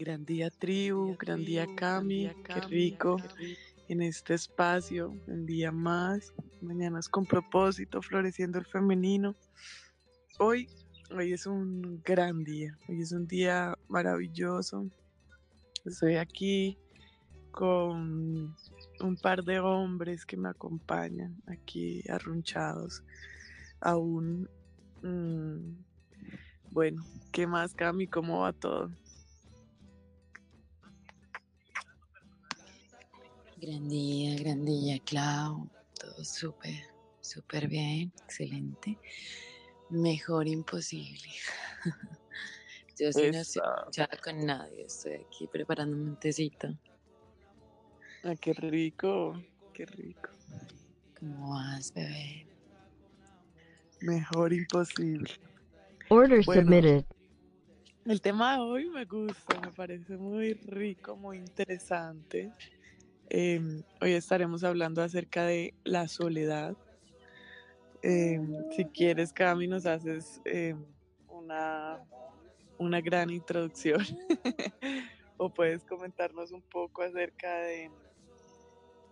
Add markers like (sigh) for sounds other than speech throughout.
Gran día tribu, gran día Cami, qué rico en este espacio, un día más, mañanas con propósito, floreciendo el femenino. Hoy, hoy es un gran día, hoy es un día maravilloso. Estoy aquí con un par de hombres que me acompañan aquí arrunchados aún. Mm, bueno, ¿qué más, Cami? ¿Cómo va todo? Gran día, gran día, Clau. Todo súper, súper bien, excelente. Mejor imposible. (laughs) Yo sí no estoy con nadie, estoy aquí preparando un tecito. Ah, qué rico, qué rico. ¿Cómo vas, bebé? Mejor imposible. Order submitted. El tema de hoy me gusta, me parece muy rico, muy interesante. Em, hoy estaremos hablando acerca de la soledad. Em, si quieres, Cami, nos haces em, una, una gran introducción (laughs) o puedes comentarnos un poco acerca de,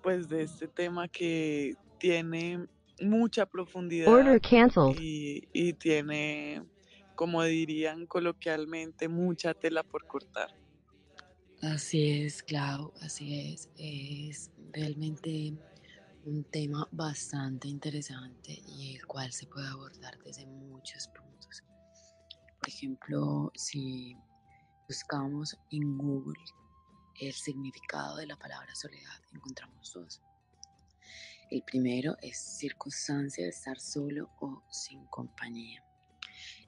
pues, de este tema que tiene mucha profundidad y, y tiene, como dirían coloquialmente, mucha tela por cortar. Así es, Clau, así es. Es realmente un tema bastante interesante y el cual se puede abordar desde muchos puntos. Por ejemplo, si buscamos en Google el significado de la palabra soledad, encontramos dos. El primero es circunstancia de estar solo o sin compañía.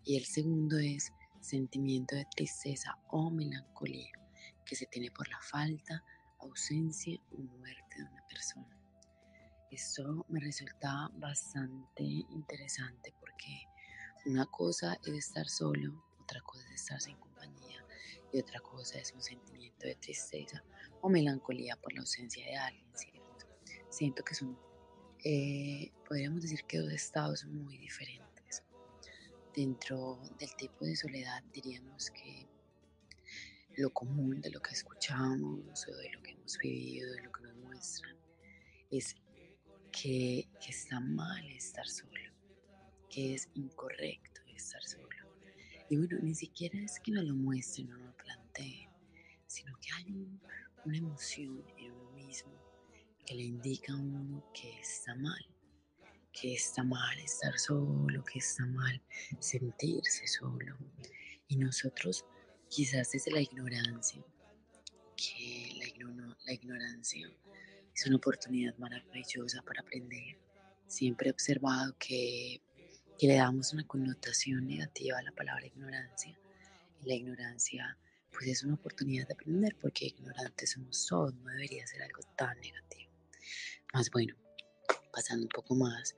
Y el segundo es sentimiento de tristeza o melancolía que se tiene por la falta, ausencia o muerte de una persona. Esto me resulta bastante interesante porque una cosa es estar solo, otra cosa es estar sin compañía y otra cosa es un sentimiento de tristeza o melancolía por la ausencia de alguien, ¿cierto? Siento que son, eh, podríamos decir que dos estados muy diferentes. Dentro del tipo de soledad diríamos que lo común de lo que escuchamos o de lo que hemos vivido, de lo que nos muestran, es que, está mal estar solo, que es incorrecto estar solo. Y bueno, ni siquiera es que nos lo muestren o nos lo planteen, sino que hay una emoción en uno mismo que le indica a uno que está mal, que está mal estar solo, que está mal sentirse solo. Y nosotros quizás desde la ignorancia, que la, ignorancia es una oportunidad maravillosa para aprender. Siempre he observado que, que le damos una connotación negativa a la palabra ignorancia y la ignorancia pues es una oportunidad de aprender porque ignorantes somos todos, no debería ser algo tan negativo. Más bueno, pasando un poco más,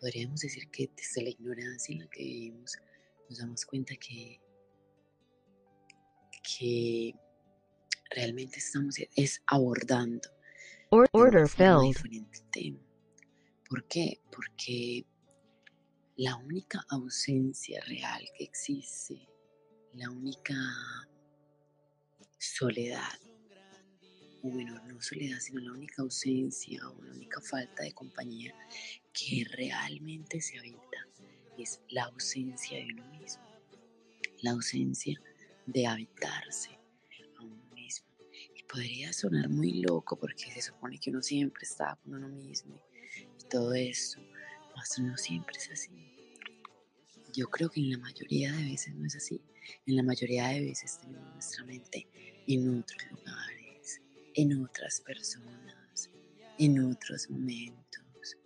podríamos decir que desde la ignorancia en la que vivimos nos damos cuenta que que realmente estamos es abordando Order tema. ¿Por qué? Porque la única ausencia real que existe, la única soledad, o bueno, no soledad, sino la única ausencia o la única falta de compañía que realmente se habita, es la ausencia de uno mismo, la ausencia de habitarse a uno mismo. Y podría sonar muy loco porque se supone que uno siempre está con uno mismo y todo eso, pero no siempre es así. Yo creo que en la mayoría de veces no es así. En la mayoría de veces tenemos nuestra mente en otros lugares, en otras personas, en otros momentos.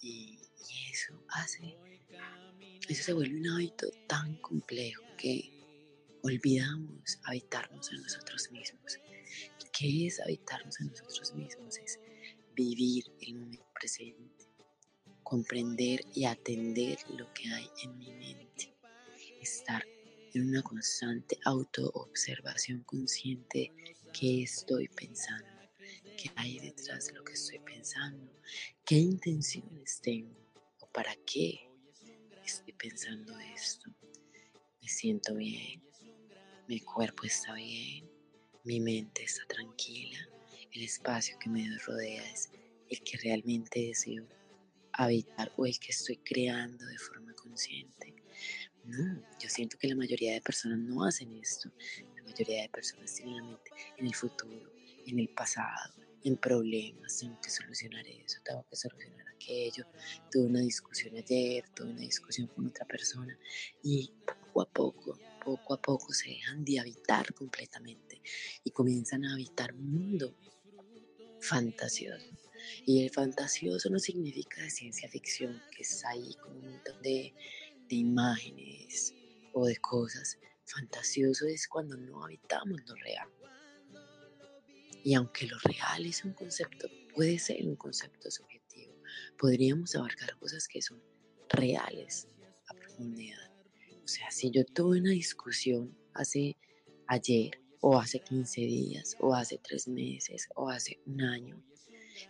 Y, y eso hace, eso se vuelve un hábito tan complejo que olvidamos habitarnos en nosotros mismos. ¿Qué es habitarnos en nosotros mismos? Es vivir el momento presente, comprender y atender lo que hay en mi mente, estar en una constante autoobservación consciente qué estoy pensando, qué hay detrás de lo que estoy pensando, qué intenciones tengo o para qué estoy pensando esto. Me siento bien, mi cuerpo está bien, mi mente está tranquila, el espacio que me rodea es el que realmente deseo habitar o el que estoy creando de forma consciente. No, yo siento que la mayoría de personas no hacen esto. La mayoría de personas tienen la mente en el futuro, en el pasado, en problemas. Tengo que solucionar eso, tengo que solucionar aquello. Tuve una discusión ayer, tuve una discusión con otra persona y poco a poco, poco a poco se dejan de habitar completamente y comienzan a habitar un mundo fantasioso. Y el fantasioso no significa de ciencia ficción, que está ahí con un montón de, de imágenes o de cosas. Fantasioso es cuando no habitamos lo real. Y aunque lo real es un concepto, puede ser un concepto subjetivo, podríamos abarcar cosas que son reales a profundidad. O sea, si yo tuve una discusión hace ayer o hace 15 días o hace tres meses o hace un año,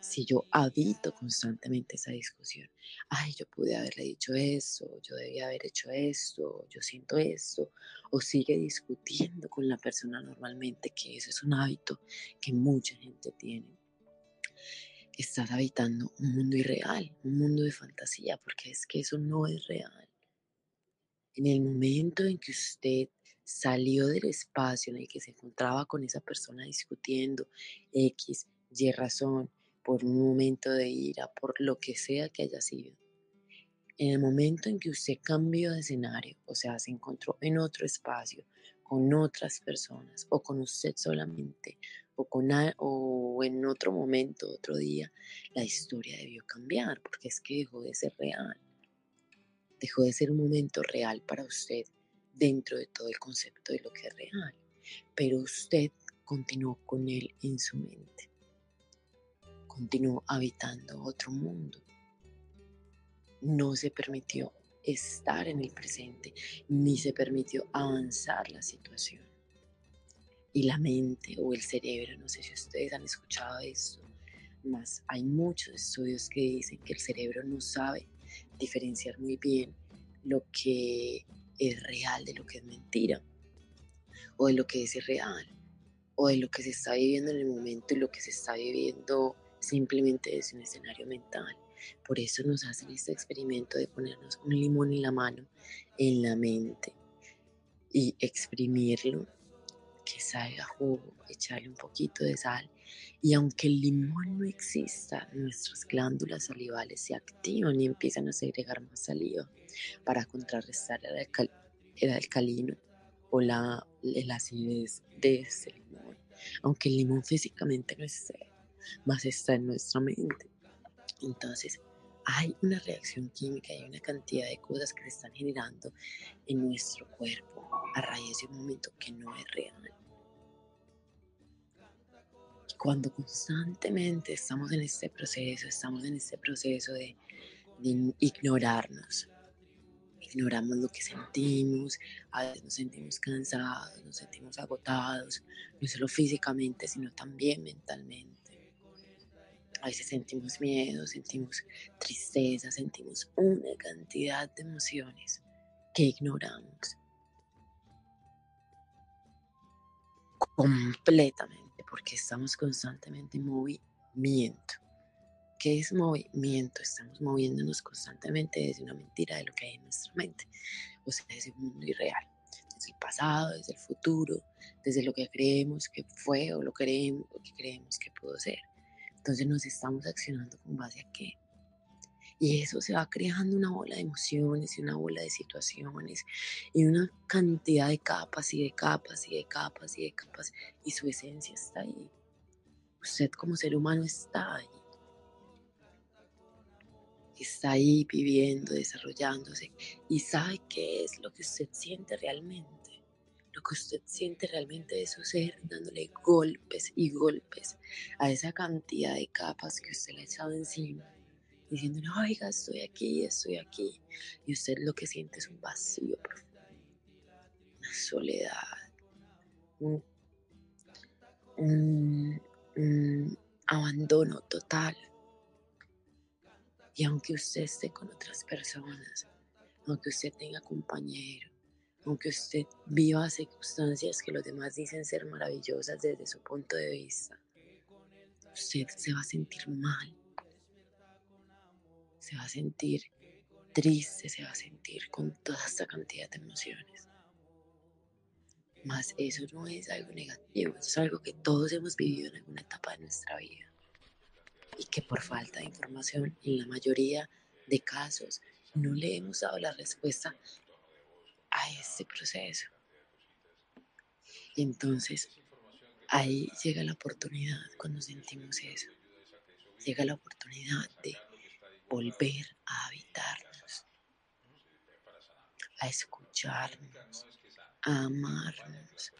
si yo habito constantemente esa discusión, ay, yo pude haberle dicho eso, yo debía haber hecho esto, yo siento esto, o sigue discutiendo con la persona normalmente, que eso es un hábito que mucha gente tiene. Estás habitando un mundo irreal, un mundo de fantasía, porque es que eso no es real. En el momento en que usted salió del espacio en el que se encontraba con esa persona discutiendo X, Y razón, por un momento de ira, por lo que sea que haya sido. En el momento en que usted cambió de escenario, o sea, se encontró en otro espacio, con otras personas, o con usted solamente, o, con, o en otro momento, otro día, la historia debió cambiar, porque es que dejó de ser real. Dejó de ser un momento real para usted dentro de todo el concepto de lo que es real. Pero usted continuó con él en su mente continuó habitando otro mundo. No se permitió estar en el presente, ni se permitió avanzar la situación. Y la mente o el cerebro, no sé si ustedes han escuchado esto, más hay muchos estudios que dicen que el cerebro no sabe diferenciar muy bien lo que es real de lo que es mentira, o de lo que es irreal, o de lo que se está viviendo en el momento y lo que se está viviendo simplemente es un escenario mental. Por eso nos hacen este experimento de ponernos un limón en la mano, en la mente, y exprimirlo, que salga jugo, echarle un poquito de sal. Y aunque el limón no exista, nuestras glándulas salivales se activan y empiezan a segregar más saliva para contrarrestar el, alcalino o la, el acidez de ese limón. Aunque el limón físicamente no esté, más está en nuestra mente. Entonces, hay una reacción química y una cantidad de cosas que se están generando en nuestro cuerpo a raíz de un momento que no es real. Cuando constantemente estamos en este proceso, estamos en este proceso de, de ignorarnos, ignoramos lo que sentimos, a veces nos sentimos cansados, nos sentimos agotados, no solo físicamente, sino también mentalmente. A veces sentimos miedo, sentimos tristeza, sentimos una cantidad de emociones que ignoramos. Completamente porque estamos constantemente en movimiento. ¿Qué es movimiento? Estamos moviéndonos constantemente desde una mentira de lo que hay en nuestra mente, o sea, desde un mundo irreal, desde el pasado, desde el futuro, desde lo que creemos que fue o lo, queremos, lo que creemos que pudo ser. Entonces nos estamos accionando con base a qué. Y eso se va creando una bola de emociones y una bola de situaciones y una cantidad de capas y de capas y de capas y de capas. Y su esencia está ahí. Usted como ser humano está ahí. Está ahí viviendo, desarrollándose y sabe qué es lo que usted siente realmente lo que usted siente realmente de su ser, dándole golpes y golpes a esa cantidad de capas que usted le ha echado encima, diciéndole, oiga, estoy aquí, estoy aquí. Y usted lo que siente es un vacío profundo, una soledad, un, un abandono total. Y aunque usted esté con otras personas, aunque usted tenga compañeros, aunque usted viva circunstancias que los demás dicen ser maravillosas desde su punto de vista, usted se va a sentir mal, se va a sentir triste, se va a sentir con toda esta cantidad de emociones. Más eso no es algo negativo, es algo que todos hemos vivido en alguna etapa de nuestra vida y que por falta de información en la mayoría de casos no le hemos dado la respuesta a este proceso. Y entonces ahí llega la oportunidad cuando sentimos eso. Llega la oportunidad de volver a habitarnos, a escucharnos, a amarnos,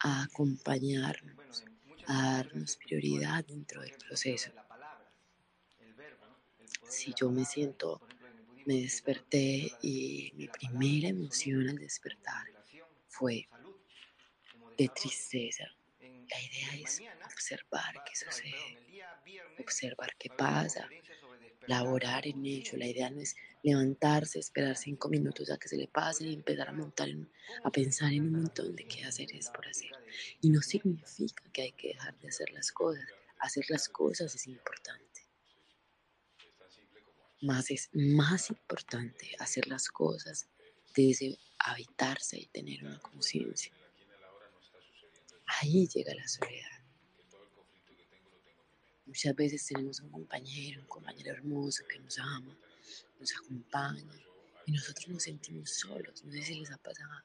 a acompañarnos, a darnos prioridad dentro del proceso. Si yo me siento me desperté y mi primera emoción al despertar fue de tristeza. La idea es observar qué sucede, observar qué pasa, laborar en ello. La idea no es levantarse, esperar cinco minutos a que se le pase y empezar a montar, a pensar en un montón de qué hacer es por hacer. Y no significa que hay que dejar de hacer las cosas. Hacer las cosas es importante más es más importante hacer las cosas desde habitarse y tener una conciencia. Ahí llega la soledad. Muchas veces tenemos un compañero, un compañero hermoso que nos ama, nos acompaña y nosotros nos sentimos solos. No sé si les ha pasado.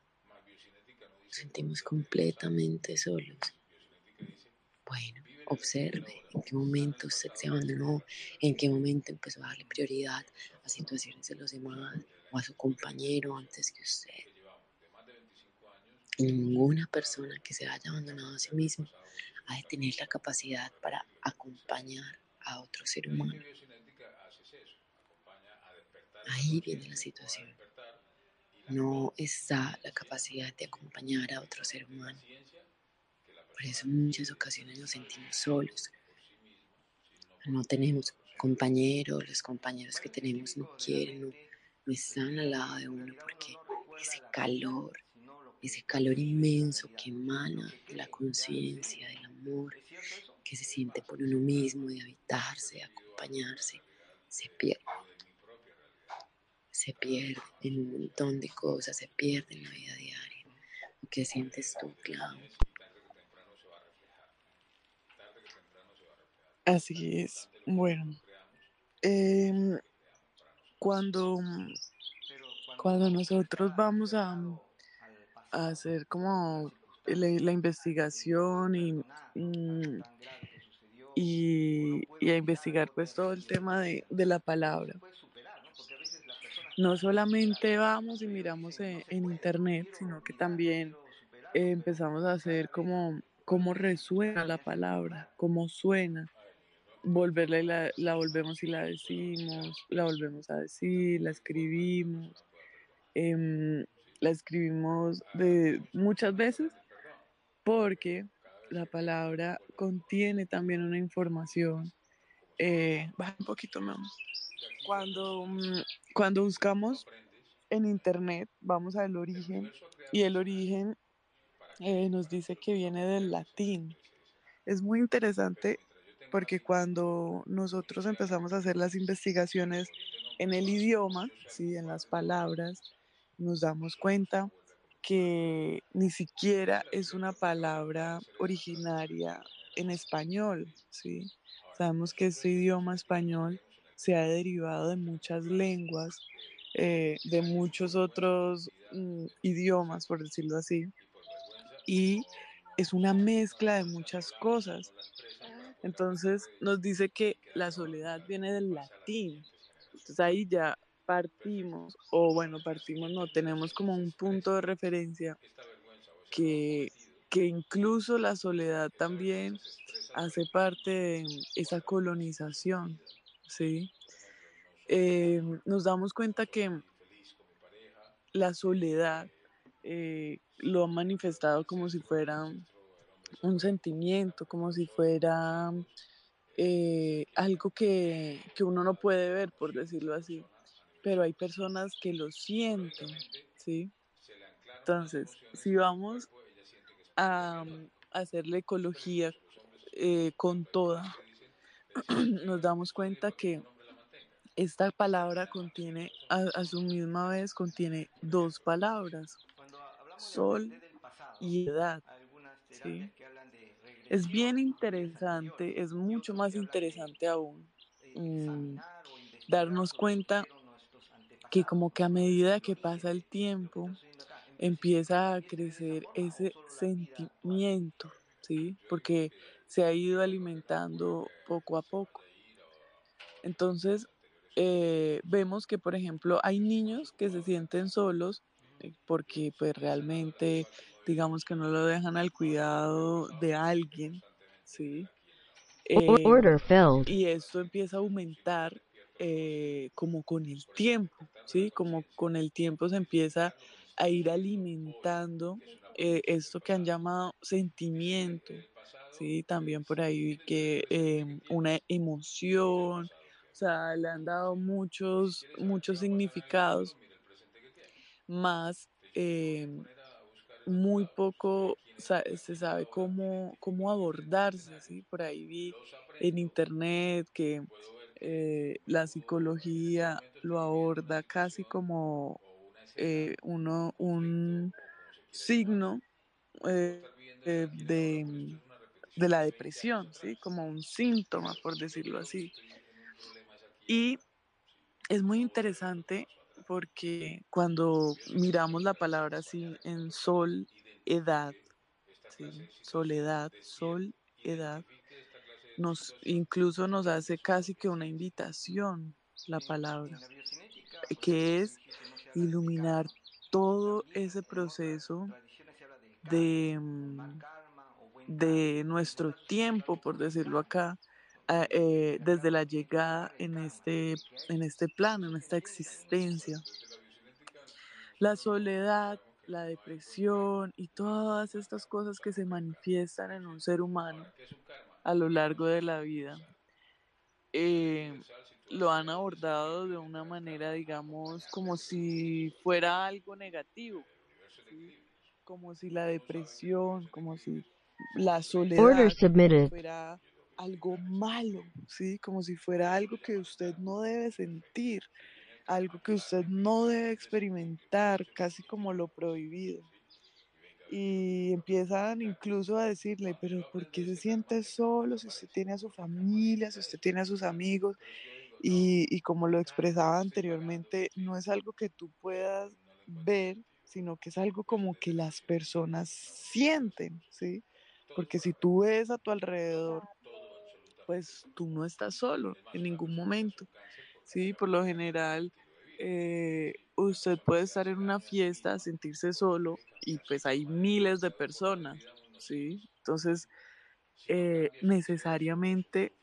Nos sentimos completamente solos. Bueno, observe en qué momento usted se abandonó, en qué momento empezó a darle prioridad a situaciones de los demás o a su compañero antes que usted. Ninguna persona que se haya abandonado a sí mismo ha de tener la capacidad para acompañar a otro ser humano. Ahí viene la situación. No está la capacidad de acompañar a otro ser humano. Por eso en muchas ocasiones nos sentimos solos. No tenemos compañeros, los compañeros que tenemos no quieren, no, están al lado de uno porque ese calor, ese calor inmenso que emana de la conciencia, del amor, que se siente por uno mismo, de habitarse, de acompañarse, se pierde. Se pierde en un montón de cosas, se pierde en la vida diaria. Que sientes tú, Clau. Así es. Bueno, em, cuando, cuando nosotros vamos a, a hacer como la, investigación y, mm, y, y, a investigar pues todo el tema de, de, la palabra. No solamente vamos y miramos en, en internet, sino que también empezamos a hacer como cómo resuena la palabra, cómo suena volverla y la, la, volvemos y la decimos, la volvemos a decir, la escribimos, eh, la escribimos de muchas veces porque la palabra contiene también una información. Eh, baja un poquito, más. Cuando, mm, cuando buscamos en internet, vamos al origen y el origen eh, nos dice que viene del latín. Es muy interesante porque cuando nosotros empezamos a hacer las investigaciones en el idioma, ¿sí? en las palabras, nos damos cuenta que ni siquiera es una palabra originaria en español. ¿sí? Sabemos que este idioma español se ha derivado de muchas lenguas, eh, de muchos otros mm, idiomas, por decirlo así, y es una mezcla de muchas cosas. Entonces nos dice que la soledad viene del latín. Entonces ahí ya partimos, o bueno, partimos, no, tenemos como un punto de referencia que, que incluso la soledad también hace parte de esa colonización, ¿sí? Eh, nos damos cuenta que la soledad eh, lo ha manifestado como si fuera un sentimiento, como si fuera eh, algo que, que, uno no puede ver, por decirlo así. Pero hay personas que lo sienten, ¿sí? Entonces, si vamos a mm, hacer la ecología eh, con toda, (clears throat) nos damos cuenta que esta palabra contiene, a, su misma vez, contiene dos palabras, sol y edad. ¿sí? Es bien interesante, es mucho más interesante aún mm, darnos cuenta que como que a medida que pasa el tiempo, empieza a crecer ese sentimiento, ¿sí? Porque se ha ido alimentando poco a poco. Entonces, eh, vemos que, por ejemplo, hay niños que se sienten solos eh, porque pues realmente, digamos que no lo dejan al cuidado de alguien, ¿sí? Eh, Order filled. y esto empieza a aumentar eh, como con el tiempo, ¿sí? Como con el tiempo se empieza a ir alimentando eh, esto que han llamado sentimiento, ¿sí? También por ahí que eh, una emoción, o sea, le han dado muchos, muchos significados, más eh, muy poco se sabe cómo, cómo abordarse, ¿sí? Por ahí vi en internet que eh, la psicología lo aborda casi como eh, uno, un signo eh, de, de la depresión, ¿sí? Como un síntoma, por decirlo así. Y es muy interesante porque cuando miramos la palabra así en sol, edad, soledad, sol, edad, nos incluso nos hace casi que una invitación la palabra, que es iluminar todo ese proceso de, mm, de nuestro tiempo, por decirlo acá, a- eh, desde la llegada en este, en este plano, en esta existencia. La soledad, la depresión y todas estas cosas que se manifiestan en un ser humano a lo largo de la vida, eh, lo han abordado de una manera, digamos, como si fuera algo negativo, ¿sí? como si la depresión, como si la soledad fuera algo malo, ¿sí? Como si fuera algo que usted no debe sentir, algo que usted no debe experimentar, casi como lo prohibido. Y empiezan incluso a decirle, pero ¿por qué se siente solo si usted tiene a su familia, si usted tiene a sus amigos? Y, y como lo expresaba anteriormente, no es algo que tú puedas ver, sino que es algo como que las personas sienten, ¿sí? Porque si tú ves a tu alrededor, pues tú no estás solo en ningún momento, ¿sí? Por lo general, eh, usted puede estar en una fiesta, sentirse solo y pues hay miles de personas, ¿sí? Entonces, eh, necesariamente,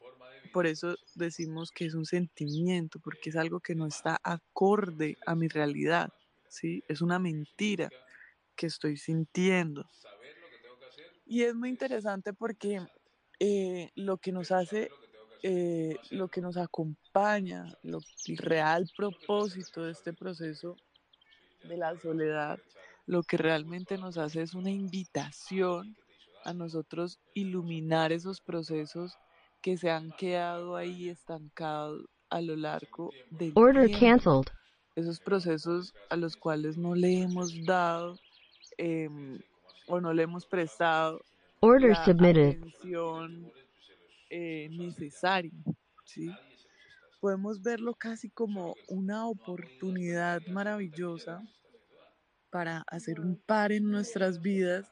por eso decimos que es un sentimiento, porque es algo que no está acorde a mi realidad, ¿sí? Es una mentira que estoy sintiendo. Y es muy interesante porque eh, lo que nos hace, eh, lo que nos acompaña, lo, el real propósito de este proceso de la soledad, lo que realmente nos hace es una invitación a nosotros iluminar esos procesos que se han quedado ahí estancados a lo largo del Order tiempo cancelled. esos procesos a los cuales no le hemos dado em, o no le hemos prestado Order la submitted. atención eh, necesaria, ¿sí? Podemos verlo casi como una oportunidad maravillosa para hacer un par en nuestras vidas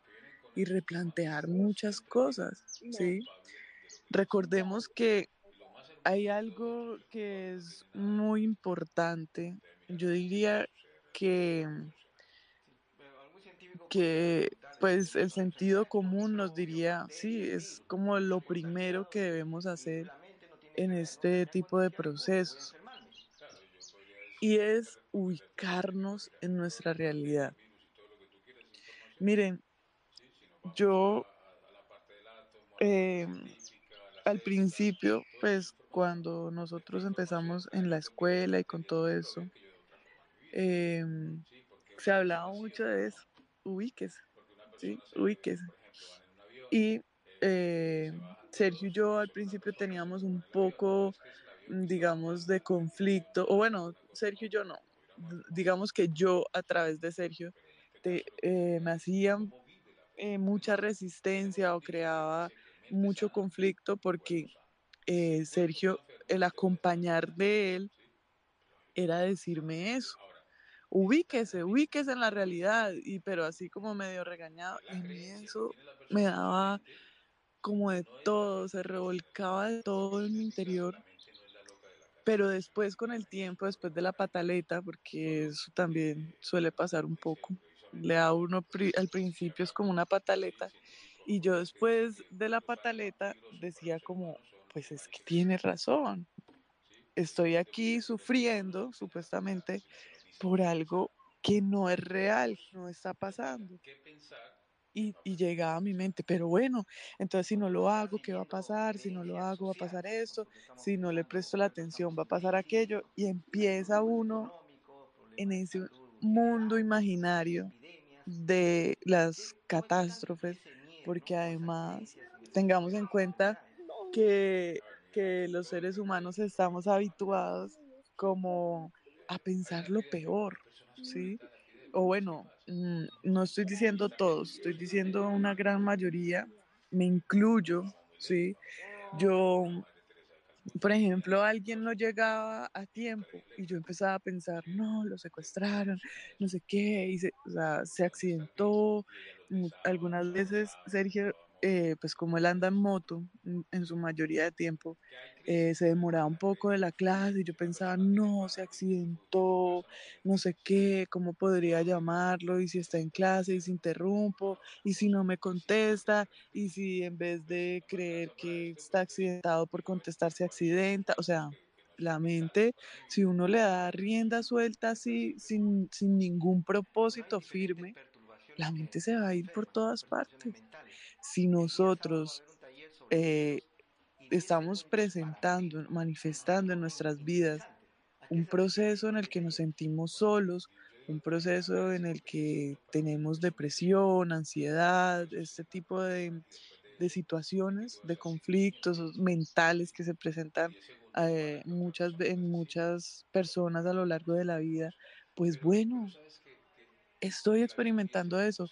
y replantear muchas cosas, ¿sí? Recordemos que hay algo que es muy importante. Yo diría que, que pues el sentido común nos diría, sí, es como lo primero que debemos hacer en este tipo de procesos. Y es ubicarnos en nuestra realidad. Miren, yo eh, al principio, pues cuando nosotros empezamos en la escuela y con todo eso, em, se hablaba mucho de eso. ubíquese, ¿sí? Y eh, Sergio y yo al principio teníamos un poco, mm, digamos, de conflicto, o bueno, Sergio y yo no, digamos que yo a través de Sergio eh, me hacían eh, mucha resistencia o creaba mucho conflicto porque eh, Sergio, el acompañar de él era decirme eso. Ubíquese, ubíquese en la realidad, y pero así como medio regañado, y a mí eso me daba como de todo, se revolcaba de todo en mi interior. Pero después con el tiempo, después de la pataleta, porque eso también suele pasar un poco, le da uno al principio es como una pataleta, y yo después de la pataleta decía como, pues es que tiene razón, estoy aquí sufriendo supuestamente por algo que no es real, no está pasando. Y, y, llegaba a mi mente, pero bueno, entonces si no lo hago, ¿qué va a pasar? Si no lo hago, va a pasar esto, si no le presto la atención, va a pasar aquello, y empieza uno en ese mundo imaginario de las catástrofes, porque además tengamos en cuenta que, que los seres humanos estamos habituados como a pensar lo peor, ¿sí? O bueno, mm, no estoy diciendo todos, estoy diciendo una gran mayoría, me incluyo, ¿sí? Yo, por ejemplo, alguien no llegaba a tiempo y yo empezaba a pensar, no, lo secuestraron, no sé qué, y se, o sea, se accidentó. Mm, algunas veces Sergio eh, pues como él anda en moto en, su mayoría de tiempo, eh, se demoraba un poco de la clase y yo pensaba, no, se accidentó, no sé qué, cómo podría llamarlo y si está en clase y se interrumpo y si no me contesta y si en vez de creer que está accidentado por contestar se accidenta, o sea, la mente, si uno le da rienda suelta así, sin, sin ningún propósito firme, la mente se va a ir por todas partes si nosotros eh, estamos presentando, manifestando en nuestras vidas un proceso en el que nos sentimos solos, un proceso en el que tenemos depresión, ansiedad, este tipo de, situaciones, de conflictos mentales que se presentan eh, muchas, en muchas personas a lo largo de la vida, pues bueno, estoy experimentando eso.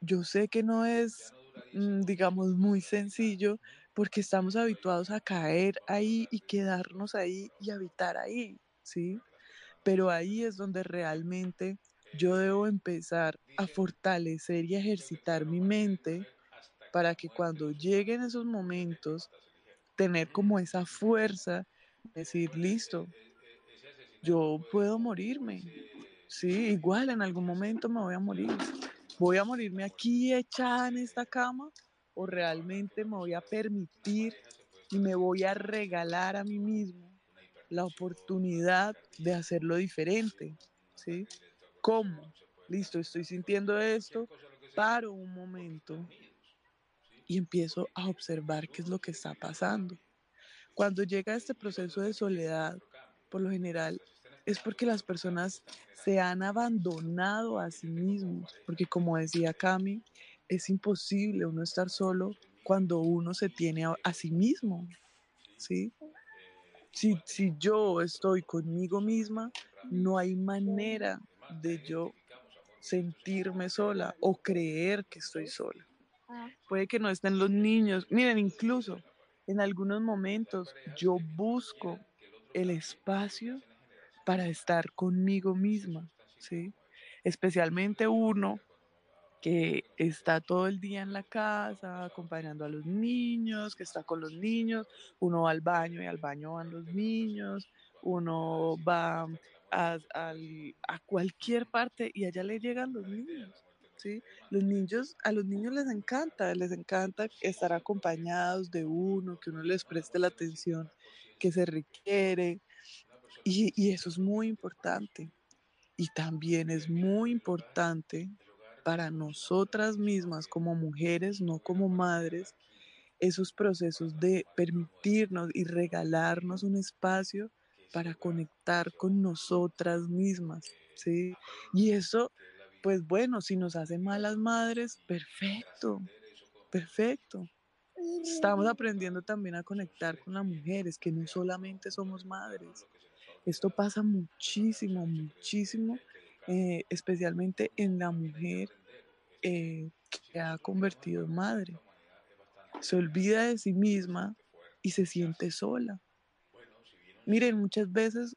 Yo sé que no es digamos, muy sencillo porque estamos habituados a caer ahí y quedarnos ahí y habitar ahí, ¿sí? Pero ahí es donde realmente yo debo empezar a fortalecer y ejercitar mi mente para que cuando lleguen esos momentos, tener como esa fuerza, decir, listo, yo puedo morirme, sí, igual en algún momento me voy a morir, ¿Voy a morirme aquí echada en esta cama o realmente me voy a permitir y me voy a regalar a mí mismo la oportunidad de hacerlo diferente? ¿Sí? ¿Cómo? Listo, estoy sintiendo esto, paro un momento y empiezo a observar qué es lo que está pasando. Cuando llega este proceso de soledad, por lo general es porque las personas se han abandonado a sí mismos, porque como decía Cami, es imposible uno estar solo cuando uno se tiene a, a sí mismo, ¿sí? Si, si yo estoy conmigo misma, no hay manera de yo sentirme sola o creer que estoy sola. Puede que no estén los niños. Miren, incluso en algunos momentos yo busco el espacio para estar conmigo misma, ¿sí? Especialmente uno que está todo el día en la casa acompañando a los niños, que está con los niños, uno va al baño y al baño van los niños, uno va a, a, cualquier parte y allá le llegan los niños. ¿Sí? Los niños, a los niños les encanta, les encanta estar acompañados de uno, que uno les preste la atención que se requiere, y, y eso es muy importante. Y también es muy importante para nosotras mismas como mujeres, no como madres, esos procesos de permitirnos y regalarnos un espacio para conectar con nosotras mismas, ¿sí? Y eso pues bueno, si nos hacen malas madres, perfecto, perfecto. Estamos aprendiendo también a conectar con las mujeres, que no solamente somos madres. Esto pasa muchísimo, muchísimo, eh, especialmente en la mujer eh, que ha convertido en madre. Se olvida de sí misma y se siente sola. Miren, muchas veces,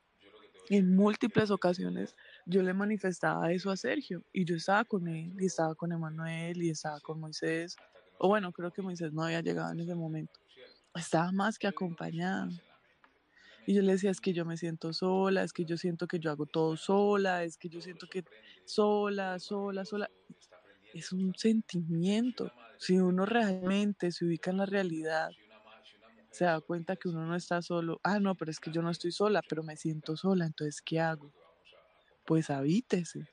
en múltiples ocasiones, yo le manifestaba eso a Sergio y yo estaba con él y estaba con Emanuel y estaba con Moisés. O bueno, creo que Moisés no había llegado en ese momento. Estaba más que acompañada. Y yo le decía, es que yo me siento sola, es que yo siento que yo hago todo sola, es que yo siento que sola, sola, sola. Es un sentimiento. Si uno realmente se ubica en la realidad, se da cuenta que uno no está solo. Ah, no, pero es que yo no estoy sola, pero me siento sola, entonces, ¿qué hago? Pues habítese.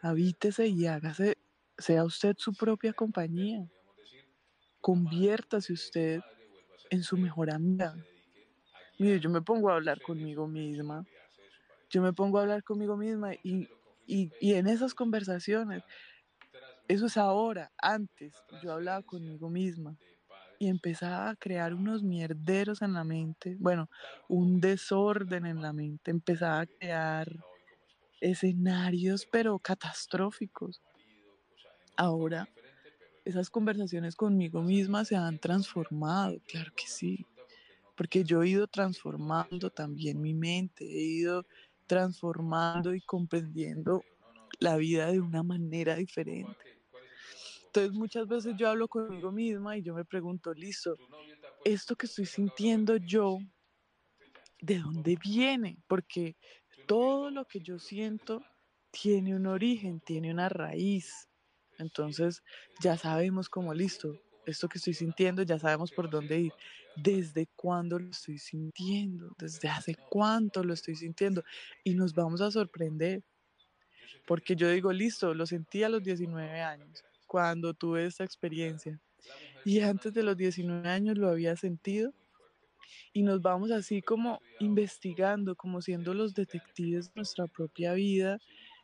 Habítese y hágase, sea usted su propia compañía. Conviértase usted en su mejor amiga. Mire, yo me pongo a hablar conmigo misma. Yo me pongo a hablar conmigo misma y, y, y en esas conversaciones, eso es ahora, antes, yo hablaba conmigo misma y empezaba a crear unos mierderos en la mente, bueno, un desorden en la mente, empezaba a crear escenarios pero catastróficos. Ahora, esas conversaciones conmigo misma se han transformado, claro que sí, porque yo he ido transformando también mi mente, he ido transformando y comprendiendo la vida de una manera diferente. Entonces muchas veces yo hablo conmigo misma y yo me pregunto, listo, esto que estoy sintiendo yo, ¿de dónde viene? Porque todo lo que yo siento tiene un origen, tiene una raíz. Entonces ya sabemos cómo, listo, esto que estoy sintiendo, ya sabemos por dónde ir. ¿Desde cuándo lo estoy sintiendo? ¿Desde hace cuánto lo estoy sintiendo? Y nos vamos a sorprender. Porque yo digo, listo, lo sentí a los 19 años, cuando tuve esta experiencia. Y antes de los 19 años lo había sentido. Y nos vamos así como investigando, como siendo los detectives de nuestra propia vida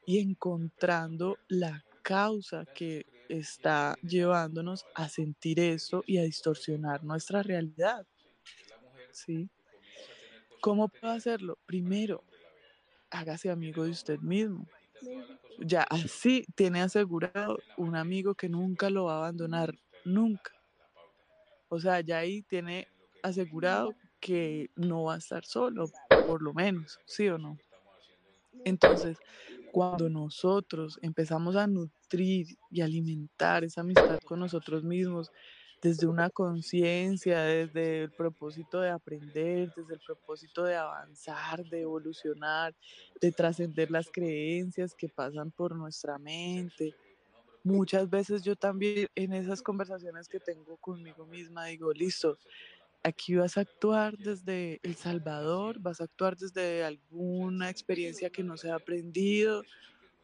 y encontrando la causa que está llevándonos a sentir esto y a distorsionar nuestra realidad. ¿Sí? ¿Cómo puedo hacerlo? Primero, hágase amigo de usted mismo. Ya así tiene asegurado un amigo que nunca lo va a abandonar, nunca. O sea, ya ahí tiene asegurado que no va a estar solo, por lo menos, ¿sí o no? Entonces, cuando nosotros empezamos a nutrir y alimentar esa amistad con nosotros mismos desde una conciencia, desde el propósito de aprender, desde el propósito de avanzar, de evolucionar, de trascender las creencias que pasan por nuestra mente. Muchas veces yo también en esas conversaciones que tengo conmigo misma digo, listo, aquí vas a actuar desde El Salvador, vas a actuar desde alguna experiencia que no se ha aprendido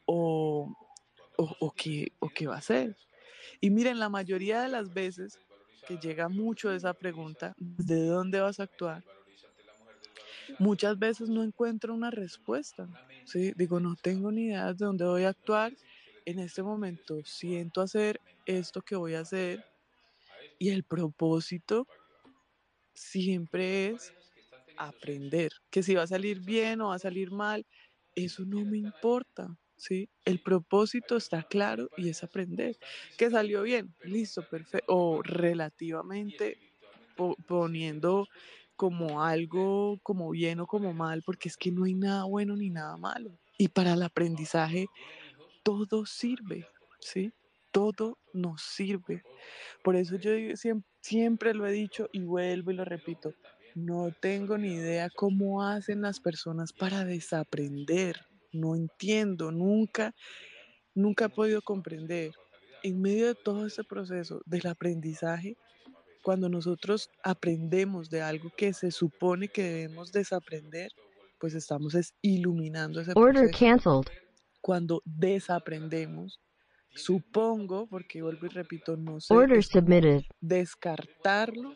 o, o, o, qué, o qué va a ser. Y miren, la mayoría de las veces que llega mucho esa pregunta, ¿de dónde vas a actuar? Muchas veces no encuentro una respuesta. ¿sí? Digo, no tengo ni idea de dónde voy a actuar. En este momento siento hacer esto que voy a hacer y el propósito siempre es aprender. Que si va a salir bien o va a salir mal, eso no me importa. ¿sí? El propósito está claro y es aprender. Que salió bien, listo, perfecto, o relativamente po poniendo como algo como bien o como mal, porque es que no hay nada bueno ni nada malo. Y para el aprendizaje todo sirve, ¿sí? Todo nos sirve. Por eso yo siempre, siempre lo he dicho y vuelvo y lo repito. No tengo ni idea cómo hacen las personas para desaprender no entiendo, nunca, nunca he podido comprender. En medio de todo este proceso del aprendizaje, cuando nosotros aprendemos de algo que se supone que debemos desaprender, pues estamos es iluminando ese Order proceso. Cuando desaprendemos, supongo, porque vuelvo y repito, no sé, Order submitted. descartarlo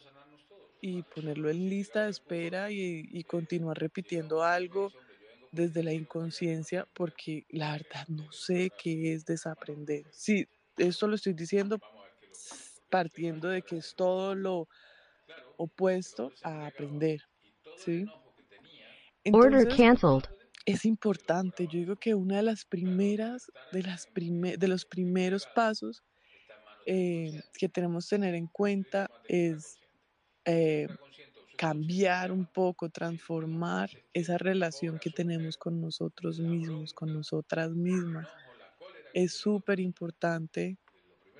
y ponerlo en lista de espera y, y continuar repitiendo algo desde la inconsciencia porque la verdad no sé qué es desaprender. Sí, esto lo estoy diciendo partiendo de que es todo lo opuesto a aprender, ¿sí? Order Entonces, cancelled. Es importante, yo digo que una de las primeras, de, las prime- de los primeros pasos eh, que tenemos que tener en cuenta es eh, cambiar un poco, transformar esa relación que tenemos con nosotros mismos, con nosotras mismas. Es súper importante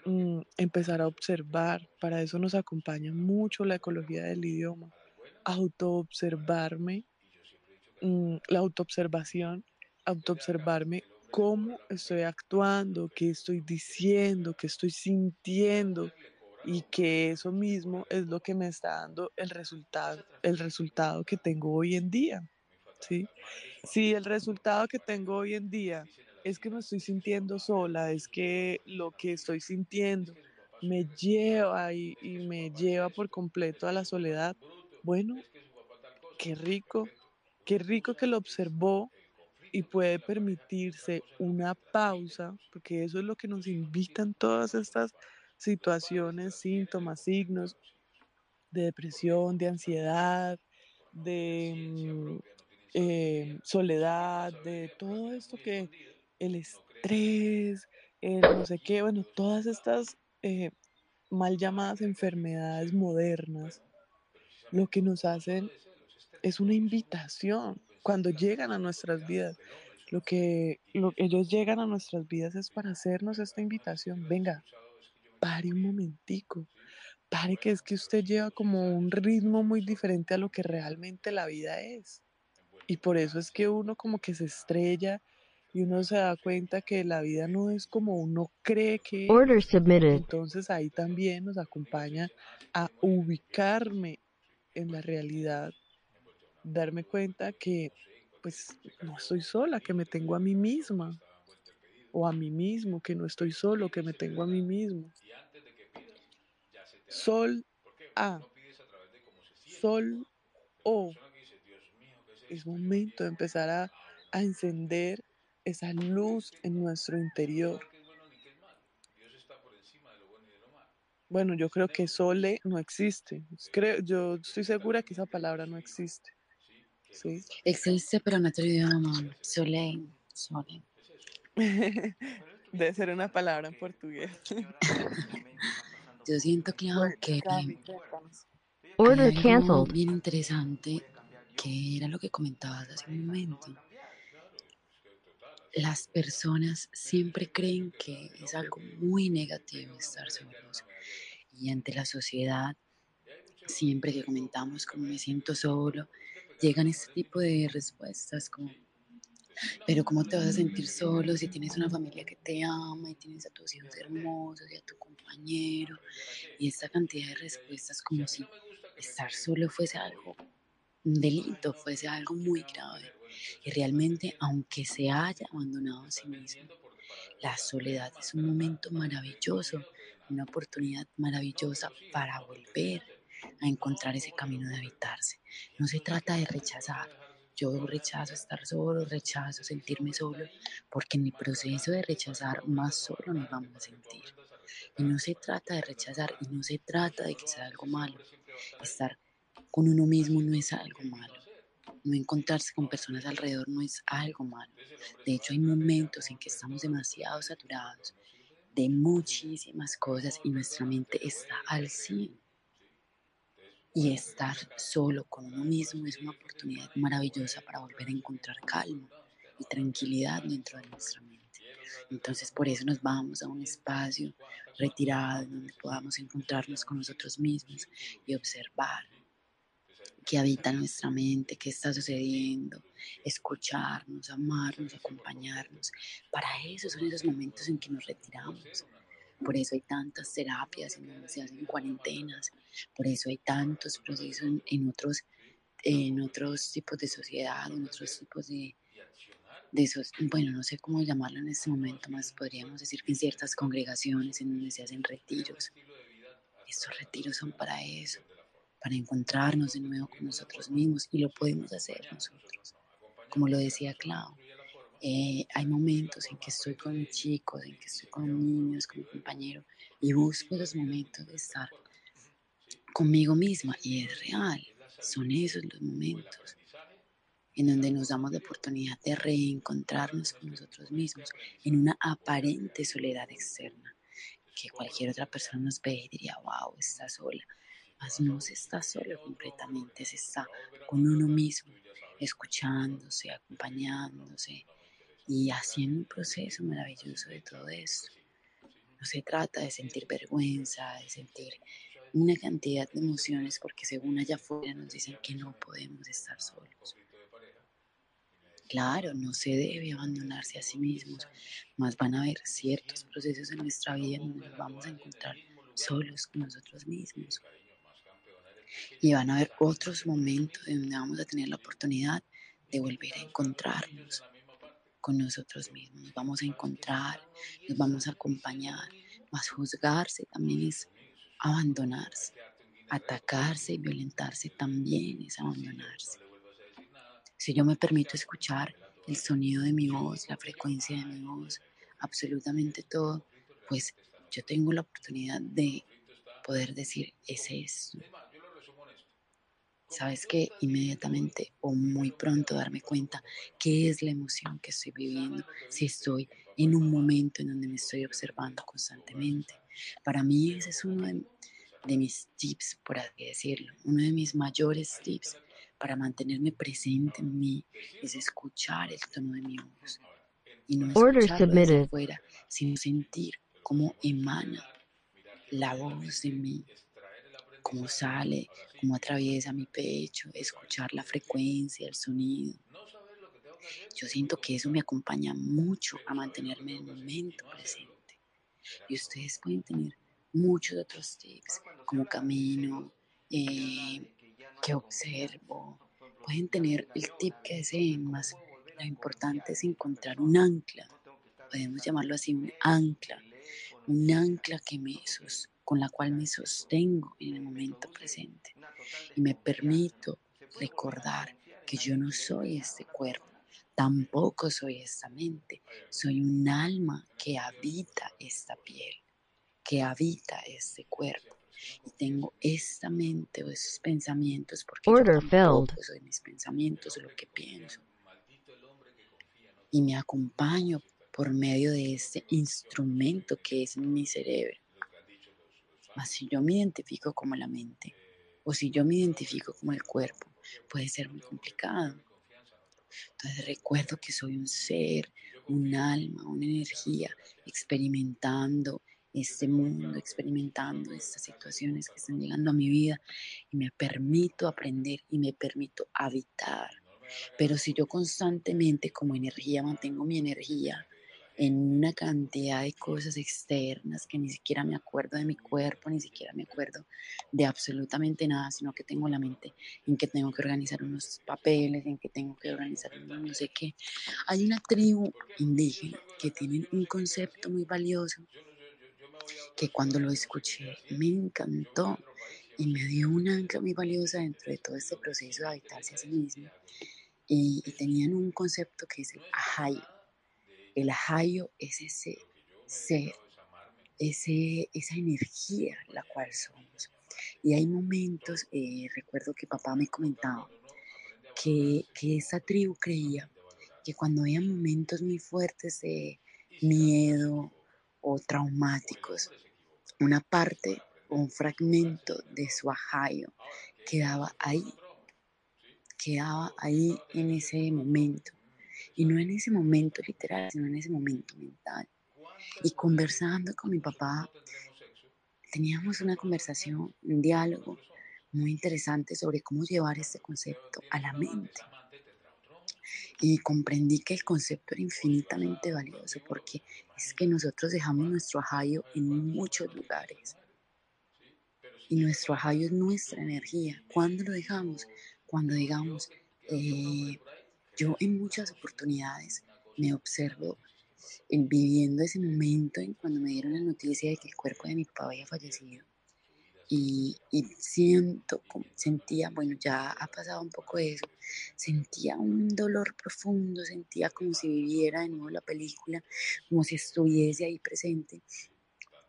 mm, empezar a observar, para eso nos acompaña mucho la ecología del idioma, autoobservarme, mm, la autoobservación, autoobservarme cómo estoy actuando, qué estoy diciendo, qué estoy sintiendo y que eso mismo es lo que me está dando el resultado, el resultado que tengo hoy en día, ¿sí? Si el resultado que tengo hoy en día es que me estoy sintiendo sola, es que lo que estoy sintiendo me lleva y, y me lleva por completo a la soledad, bueno, qué rico, qué rico que lo observó y puede permitirse una pausa, porque eso es lo que nos invitan todas estas situaciones, síntomas, signos de depresión, de ansiedad, de mm, eh, soledad, de todo esto que el estrés, el no sé qué, bueno, todas estas eh, mal llamadas enfermedades modernas, lo que nos hacen es una invitación cuando llegan a nuestras vidas. Lo que lo, ellos llegan a nuestras vidas es para hacernos esta invitación. Venga, pare un momentico, pare que es que usted lleva como un ritmo muy diferente a lo que realmente la vida es. Y por eso es que uno como que se estrella y uno se da cuenta que la vida no es como uno cree que. Order submitted. Entonces ahí también nos acompaña a ubicarme en la realidad, darme cuenta que pues no estoy sola, que me tengo a mí misma o a mí mismo, que no estoy solo, que me tengo a mí mismo. Sol A, Sol O. Es momento de empezar a, encender esa luz en nuestro interior. Bueno, yo creo que sole no existe. Creo, yo estoy segura que esa palabra no existe. ¿Sí? Existe, pero en otro idioma. Soleil. Soleil. Debe ser una palabra en portugués. Yo siento, Clau, que Order algo cancelled. bien interesante que era lo que comentabas hace un momento. Las personas siempre creen que es algo muy negativo estar solos. Y ante la sociedad, siempre que comentamos como me siento solo, llegan este tipo de respuestas como, pero ¿cómo te vas a sentir solo si tienes una familia que te ama y tienes a tus hijos hermosos y a tu compañero? Y esta cantidad de respuestas como si estar solo fuese algo, un delito, fuese algo muy grave. Y realmente, aunque se haya abandonado a sí mismo, la soledad es un momento maravilloso, una oportunidad maravillosa para volver a encontrar ese camino de habitarse. No se trata de rechazar. Yo rechazo estar solo, rechazo sentirme solo, porque en el proceso de rechazar más solo nos vamos a sentir. Y no se trata de rechazar y no se trata de que sea algo malo. Estar con uno mismo no es algo malo. No encontrarse con personas alrededor no es algo malo. De hecho, hay momentos en que estamos demasiado saturados de muchísimas cosas y nuestra mente está al 100. Y estar solo con uno mismo es una oportunidad maravillosa para volver a encontrar calma y tranquilidad dentro de nuestra mente. Entonces por eso nos vamos a un espacio retirado donde podamos encontrarnos con nosotros mismos y observar qué habita nuestra mente, qué está sucediendo, escucharnos, amarnos, acompañarnos. Para eso son esos momentos en que nos retiramos. Por eso hay tantas terapias se hacen cuarentenas, por eso hay tantos procesos en, en otros, en otros tipos de sociedad, en otros tipos de, de esos, bueno, no sé cómo llamarlo en este momento, más podríamos decir que en ciertas congregaciones en donde se hacen retiros. Estos retiros son para eso, para encontrarnos de nuevo con nosotros mismos y lo podemos hacer nosotros. como lo decía Clau, eh, hay momentos en que estoy con chicos, en que estoy con niños, con mi compañero, y busco los momentos de estar conmigo misma, y es real, son esos los momentos en donde nos damos la oportunidad de reencontrarnos con nosotros mismos en una aparente soledad externa, que cualquier otra persona nos ve y diría, wow, está sola. Mas no se está solo completamente, se está con uno mismo, escuchándose, acompañándose y haciendo un proceso maravilloso de todo esto. No se trata de sentir vergüenza, de sentir una cantidad de emociones porque según allá afuera nos dicen que no podemos estar solos. Claro, no se debe abandonarse a sí mismos, más van a haber ciertos procesos en nuestra vida donde nos vamos a encontrar solos con nosotros mismos. Y van a haber otros momentos en donde vamos a tener la oportunidad de volver a encontrarnos con nosotros mismos. Nos vamos a encontrar, nos vamos a acompañar, más juzgarse también es abandonarse. Atacarse y violentarse también es abandonarse. Si yo me permito escuchar el sonido de mi voz, la frecuencia de mi voz, absolutamente todo, pues yo tengo la oportunidad de poder decir, es esto. Sabes que inmediatamente o muy pronto darme cuenta qué es la emoción que estoy viviendo, si estoy en un momento en donde me estoy observando constantemente. Para mí ese es uno de, de mis tips, por así decirlo, uno de mis mayores tips para mantenerme presente en mí es escuchar el tono de mi voz. Y no escucharlo desde afuera, sino sentir cómo emana la voz de mí, cómo sale, cómo atraviesa mi pecho, escuchar la frecuencia, el sonido. Yo siento que eso me acompaña mucho a mantenerme en el momento presente. Y ustedes pueden tener muchos otros tips, como camino, eh, que observo. Pueden tener el tip que deseen, más lo importante es encontrar un ancla. Podemos llamarlo así, un ancla. Un ancla que me con la cual me sostengo en el momento presente. Y me permito recordar que yo no soy este cuerpo, tampoco soy esta mente. Soy un alma que habita esta piel, que habita este cuerpo y tengo esta mente o esos pensamientos porque Order yo soy mis pensamientos lo que pienso y me acompaño por medio de este instrumento que es mi cerebro. Mas si yo me identifico como la mente o si yo me identifico como el cuerpo, puede ser muy complicado. Entonces recuerdo que soy un ser, un alma, una energía experimentando este mundo, experimentando estas situaciones que están llegando a mi vida y me permito aprender y me permito habitar. Pero si yo constantemente como energía mantengo mi energía en una cantidad de cosas externas que ni siquiera me acuerdo de mi cuerpo, ni siquiera me acuerdo de absolutamente nada, sino que tengo la mente en que tengo que organizar unos papeles, en que tengo que organizar no sé qué. Hay una tribu indígena que tiene un concepto muy valioso que cuando lo escuché me encantó y me dio una ancla muy valiosa dentro de todo este proceso de habitarse a sí mismo. Y, tenían un concepto que es el ajayo. El ajayo es ese ser, ese, esa energía la cual somos. Y hay momentos, eh, recuerdo que papá me comentaba, que, que esa tribu creía que cuando había momentos muy fuertes de miedo o traumáticos, una parte o un fragmento de su ajayo quedaba ahí, quedaba ahí en ese momento. Y no en ese momento literal, sino en ese momento mental. Y conversando con mi papá, teníamos una conversación, un diálogo muy interesante sobre cómo llevar este concepto a la mente. Y comprendí que el concepto era infinitamente valioso porque es que nosotros dejamos nuestro ajayo en muchos lugares. Y nuestro ajayo es nuestra energía. ¿Cuándo lo dejamos? Cuando digamos, eh, yo en muchas oportunidades me observo en viviendo ese momento en cuando me dieron la noticia de que el cuerpo de mi papá había fallecido. y, siento, sentía, bueno, ya ha pasado un poco eso, sentía un dolor profundo, sentía como si viviera de nuevo la película, como si estuviese ahí presente.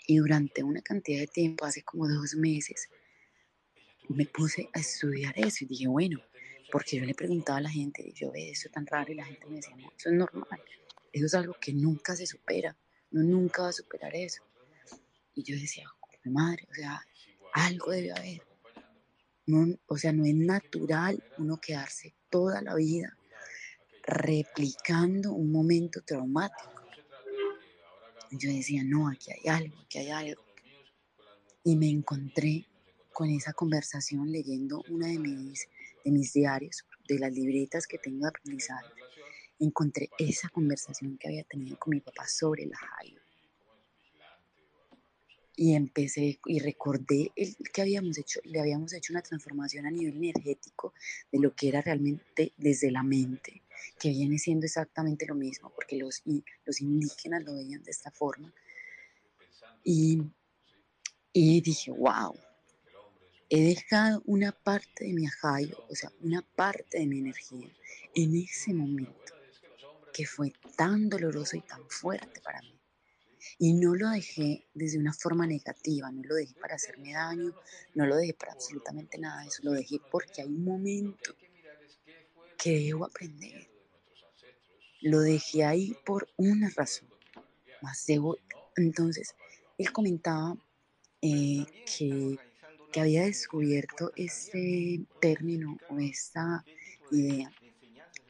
Y durante una cantidad de tiempo, hace como dos meses, me puse a estudiar eso y dije, bueno, porque yo le preguntaba a la gente, yo veo eso tan raro y la gente me decía, no, eso es normal, eso es algo que nunca se supera, no nunca va a superar eso. Y yo decía, madre, o sea, algo debe haber. o sea, no es natural uno quedarse toda la vida replicando un momento traumático. Yo decía, no, aquí hay algo, aquí hay algo. Y me encontré con esa conversación leyendo una de mis, de mis diarios, de las libretas que tengo de aprendizaje. Encontré esa conversación que había tenido con mi papá sobre la Jairo y empecé y recordé el, que habíamos hecho, le habíamos hecho una transformación a nivel energético de lo que era realmente desde la mente, que viene siendo exactamente lo mismo, porque los, los indígenas lo veían de esta forma. Y, y dije, wow, he dejado una parte de mi ajayo, o sea, una parte de mi energía en ese momento que fue tan doloroso y tan fuerte para mí. Y no lo dejé desde una forma negativa, no lo dejé para hacerme daño, no lo dejé para absolutamente nada de eso, lo dejé porque hay un momento que debo aprender. Lo dejé ahí por una razón, más debo. Entonces, él comentaba eh, que, que había descubierto este término o esta idea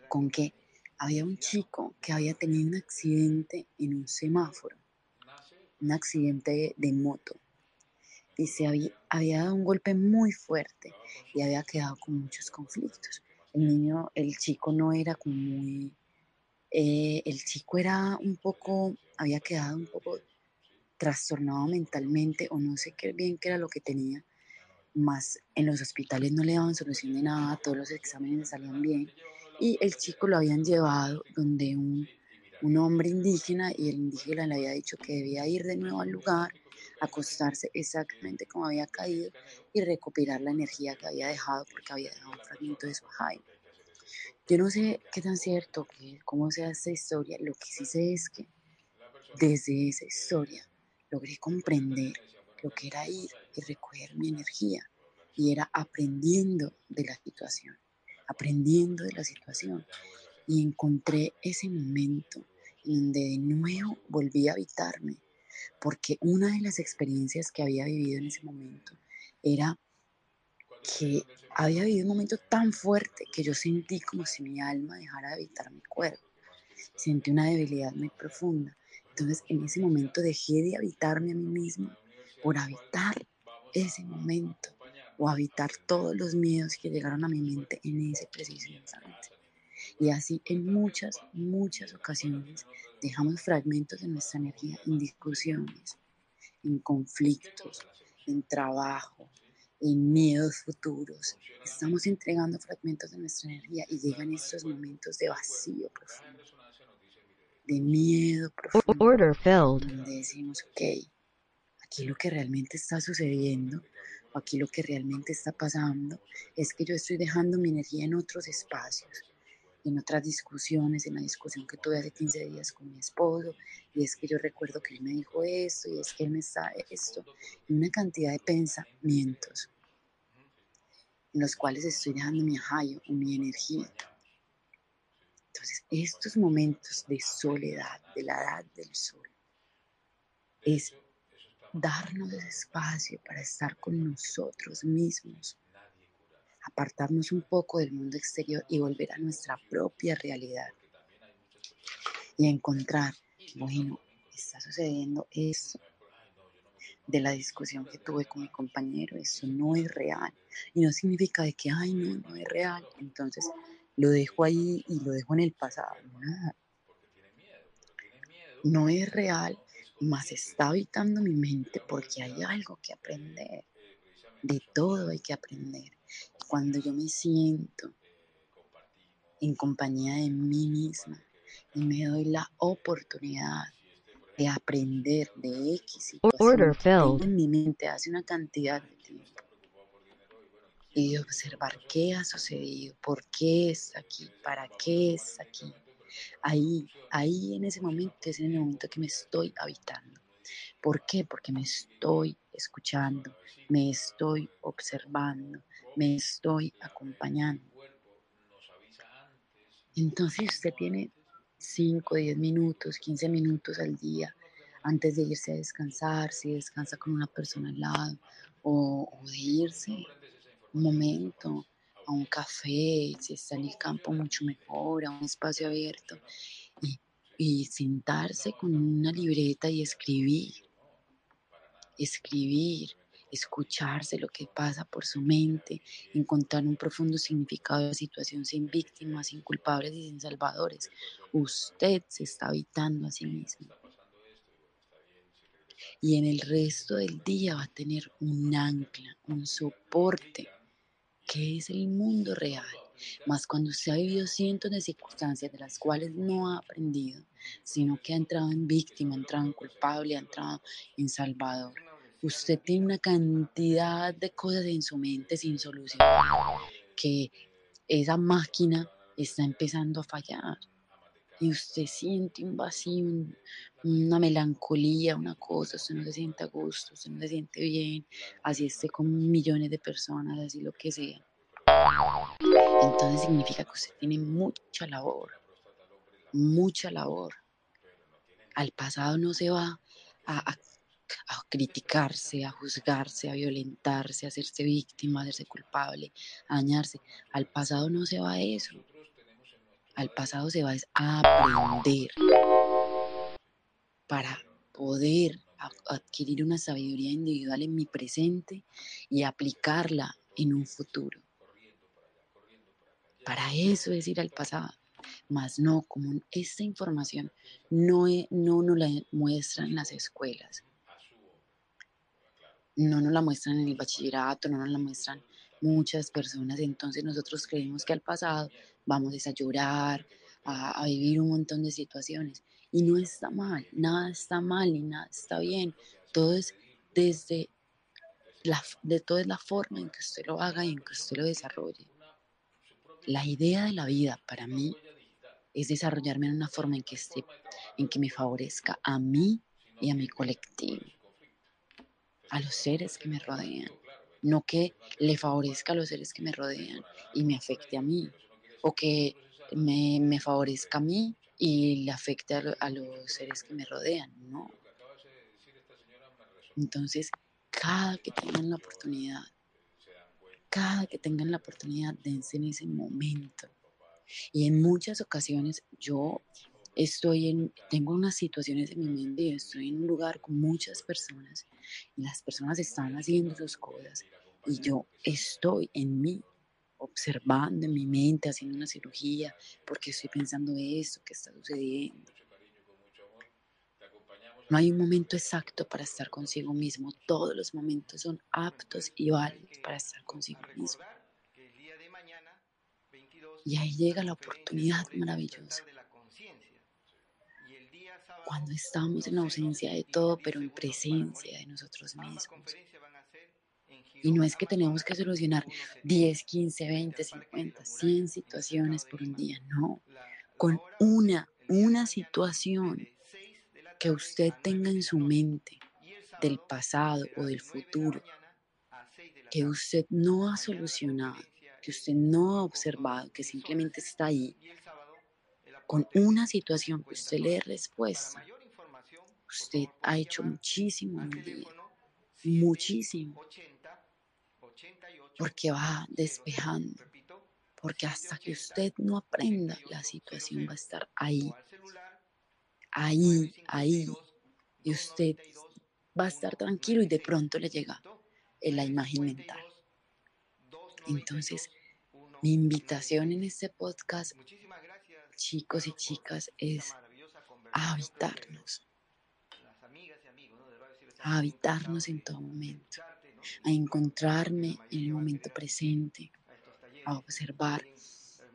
con que había un chico que había tenido un accidente en un semáforo un accidente de moto y se había, dado un golpe muy fuerte y había quedado con muchos conflictos. El niño, el chico no era como muy, eh, el chico era un poco, había quedado un poco trastornado mentalmente o no sé qué bien qué era lo que tenía, más en los hospitales no le daban solución de nada, todos los exámenes salían bien y el chico lo habían llevado donde un un hombre indígena y el indígena le había dicho que debía ir de nuevo al lugar, acostarse exactamente como había caído y recuperar la energía que había dejado porque había dejado un fragmento de su jaime. Yo no sé qué tan cierto, que, cómo sea esta historia, lo que sí sé es que desde esa historia logré comprender lo que era ir y recoger mi energía y era aprendiendo de la situación, aprendiendo de la situación y encontré ese momento donde de nuevo volví a habitarme, porque una de las experiencias que había vivido en ese momento era que había vivido un momento tan fuerte que yo sentí como si mi alma dejara de habitar mi cuerpo. Sentí una debilidad muy profunda. Entonces en ese momento dejé de habitarme a mí mismo por habitar ese momento o habitar todos los miedos que llegaron a mi mente en ese preciso instante. Y así en muchas, muchas ocasiones dejamos fragmentos de nuestra energía en discusiones, en conflictos, en trabajo, en miedos futuros. Estamos entregando fragmentos de nuestra energía y llegan estos momentos de vacío profundo, de miedo profundo, Order filled. donde decimos, ok, aquí lo que realmente está sucediendo, o aquí lo que realmente está pasando, es que yo estoy dejando mi energía en otros espacios en otras discusiones, en la discusión que tuve hace 15 días con mi esposo, y es que yo recuerdo que él me dijo esto, y es que él me está esto, y una cantidad de pensamientos en los cuales estoy dejando mi ajayo, mi energía. Entonces, estos momentos de soledad, de la edad del sol, es darnos espacio para estar con nosotros mismos, apartarnos un poco del mundo exterior y volver a nuestra propia realidad. Y encontrar, bueno, está sucediendo eso de la discusión que tuve con mi compañero, eso no es real. Y no significa de que, ay, no, no es real. Entonces lo dejo ahí y lo dejo en el pasado. No, no es real, más está habitando mi mente porque hay algo que aprender. De todo hay que aprender cuando yo me siento en compañía de mí misma y me doy la oportunidad de aprender de X Order situación en mi mente hace una cantidad de tiempo y de observar qué ha sucedido, por qué está aquí, para qué está aquí. Ahí, ahí en ese momento es en el momento que me estoy habitando. ¿Por qué? Porque me estoy escuchando, me estoy observando, me estoy acompañando. Entonces usted tiene 5, 10 minutos, 15 minutos al día antes de irse a descansar, si descansa con una persona al lado, o, o de irse un momento a un café, si está en el campo mucho mejor, a un espacio abierto, y, y sentarse con una libreta y escribir, escribir, escucharse lo que pasa por su mente, encontrar un profundo significado de la situación sin víctimas, sin culpables y sin salvadores. Usted se está habitando a sí mismo. Y en el resto del día va a tener un ancla, un soporte, que es el mundo real. Más cuando usted ha vivido cientos de circunstancias de las cuales no ha aprendido, sino que ha entrado en víctima, ha entrado en culpable, ha entrado en salvador. Usted tiene una cantidad de cosas en su mente sin solución, que esa máquina está empezando a fallar. Y usted siente un vacío, un- una melancolía, una cosa, usted no se siente a gusto, usted no se siente bien, así esté con millones de personas, así lo que sea. Entonces significa que usted tiene mucha labor, mucha labor. Al pasado no se va a, a- a criticarse, a juzgarse, a violentarse, a hacerse víctima, a hacerse culpable, a dañarse. Al pasado no se va a eso. Al pasado se va a aprender para poder adquirir una sabiduría individual en mi presente y aplicarla en un futuro. Para eso es ir al pasado, más no como esta información no, e- no nos la muestran las escuelas, no nos la muestran en el bachillerato, no nos la muestran muchas personas, entonces nosotros creemos que al pasado vamos a llorar, a, a vivir un montón de situaciones. Y no está mal, nada está mal y nada está bien, todo es desde la, de todo es la forma en que usted lo haga y en que usted lo desarrolle. La idea de la vida para mí es desarrollarme en una forma en que esté, en que me favorezca a mí y a mi colectivo, a los seres que me rodean, no que le favorezca a los seres que me rodean y me afecte a mí, o que me, me favorezca a mí y le afecte a, lo- a los seres que me rodean, no. Entonces, cada que tengan la oportunidad, cada que tengan la oportunidad, dense en ese momento. Y en muchas ocasiones yo estoy en, tengo unas situaciones en mi mente, y estoy en un lugar con muchas personas y las personas están haciendo sus cosas y yo estoy en mí, observando en mi mente, haciendo una cirugía, porque estoy pensando esto que está sucediendo. No hay un momento exacto para estar consigo mismo, todos los momentos son aptos y válidos para estar consigo mismo. Y ahí llega la oportunidad maravillosa. Cuando estamos en ausencia de todo, pero en presencia de nosotros mismos. Y no es que tenemos que solucionar 10, 15, 20, 50, 100 situaciones por un día, no. Con una, una situación que usted tenga en su mente del pasado o del futuro que usted no ha solucionado, que usted no ha observado, que simplemente está ahí, con una situación que usted le dé respuesta, usted ha hecho muchísimo en un día, muchísimo, porque va despejando, porque hasta que usted no aprenda, la situación va a estar ahí, ahí, ahí, y usted va a estar tranquilo y de pronto le llega en la imagen mental. Entonces, mi invitación en este podcast, chicos y chicas, es a habitarnos, a habitarnos en todo momento, a encontrarme en el momento presente, a observar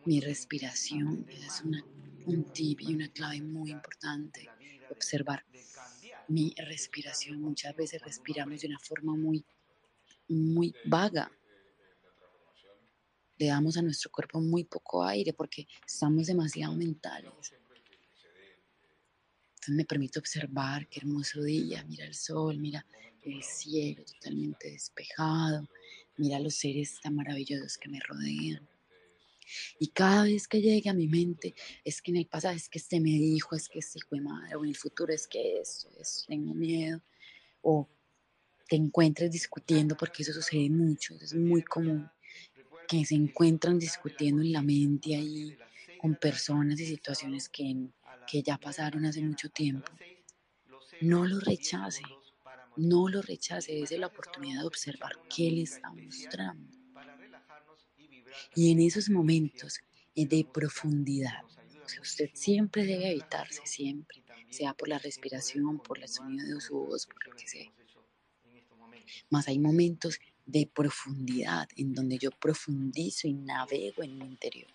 mi respiración. Es una, un tip y una clave muy importante. Observar mi respiración. Muchas veces respiramos de una forma muy, muy vaga. Le damos a nuestro cuerpo muy poco aire porque estamos demasiado mentales. Entonces me permito observar qué hermoso día, mira el sol, mira el cielo totalmente despejado, mira los seres tan maravillosos que me rodean. Y cada vez que llegue a mi mente, es que en el pasado es que este me dijo, es que este fue madre, o en el futuro es que esto, es, tengo miedo, o te encuentres discutiendo, porque eso sucede mucho, es muy común, que se encuentran discutiendo en la mente ahí con personas y situaciones que, que ya pasaron hace mucho tiempo. No lo rechace, no lo rechace, es la oportunidad de observar qué le está mostrando. Y en esos momentos de profundidad, usted siempre debe evitarse, siempre, sea por la respiración, por el sonido de su voz, por lo que sea. Más hay momentos de profundidad en donde yo profundizo y navego en mi interior.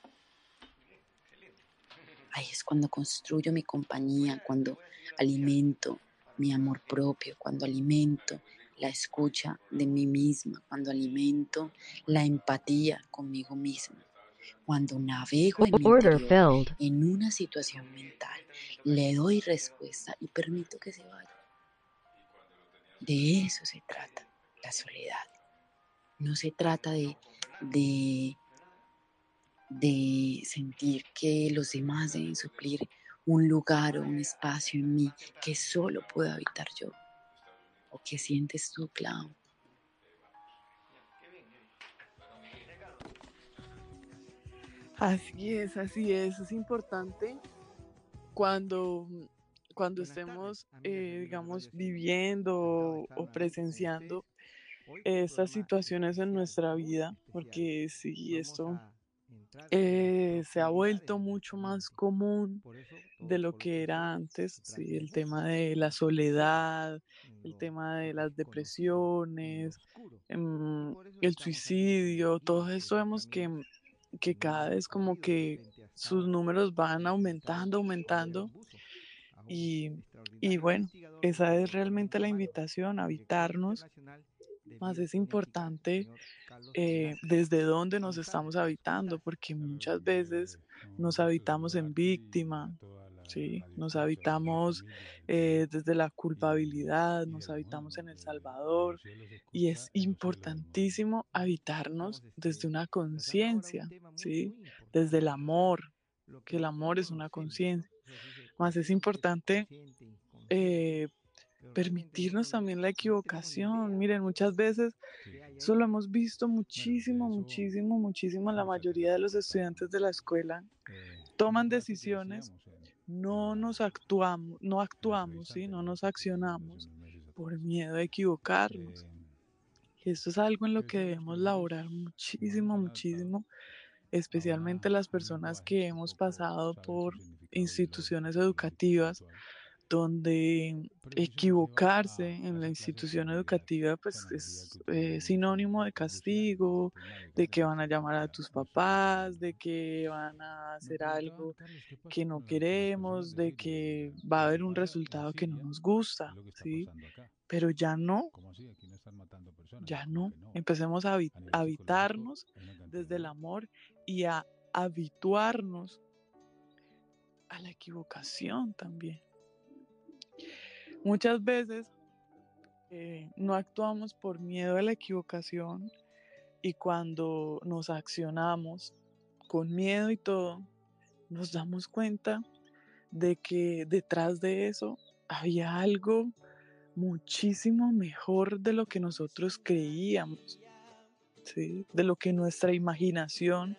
Ahí es cuando construyo mi compañía, cuando alimento mi amor propio, cuando alimento la escucha de mí misma, cuando alimento la empatía conmigo misma, cuando navego en, interior, en una situación mental, le doy respuesta y permito que se vaya. De eso se trata la soledad. No se trata de, de, de sentir que los demás deben suplir un lugar o un espacio en mí que solo puedo habitar yo. ¿O qué sientes tú, Clau? Así es, así es. Es importante cuando, cuando estemos, eh, digamos, viviendo o presenciando estas situaciones en nuestra vida, porque si esto eh, se ha vuelto mucho más común de lo que era antes, sí, el tema de la soledad, el tema de las depresiones, em, el suicidio, todo eso vemos que, que cada vez como que sus números van aumentando, aumentando. Y, y bueno, esa es realmente la invitación, a habitarnos más es importante eh, desde dónde nos estamos habitando, porque muchas veces nos habitamos en víctima, ¿sí? nos habitamos eh, desde la culpabilidad, nos habitamos en El Salvador, y es importantísimo habitarnos desde una conciencia, ¿sí? desde el amor, que el amor es una conciencia. Más es importante eh, permitirnos también la equivocación. Miren, muchas veces eso lo hemos visto muchísimo, muchísimo, muchísimo. La mayoría de los estudiantes de la escuela toman decisiones, no nos actuamos, no actuamos, ¿sí? no nos accionamos por miedo a equivocarnos. Y esto es algo en lo que debemos laborar muchísimo, muchísimo, especialmente las personas que hemos pasado por instituciones educativas donde equivocarse en la institución educativa pues es eh, sinónimo de castigo, de que van a llamar a tus papás, de que van a hacer algo que no queremos, de que va a haber un resultado que no nos gusta, ¿sí? Pero ya no, ya no. Empecemos a habitarnos desde el amor y a habituarnos a la equivocación también. Muchas veces eh, no actuamos por miedo a la equivocación y cuando nos accionamos con miedo y todo, nos damos cuenta de que detrás de eso había algo muchísimo mejor de lo que nosotros creíamos, de lo que nuestra imaginación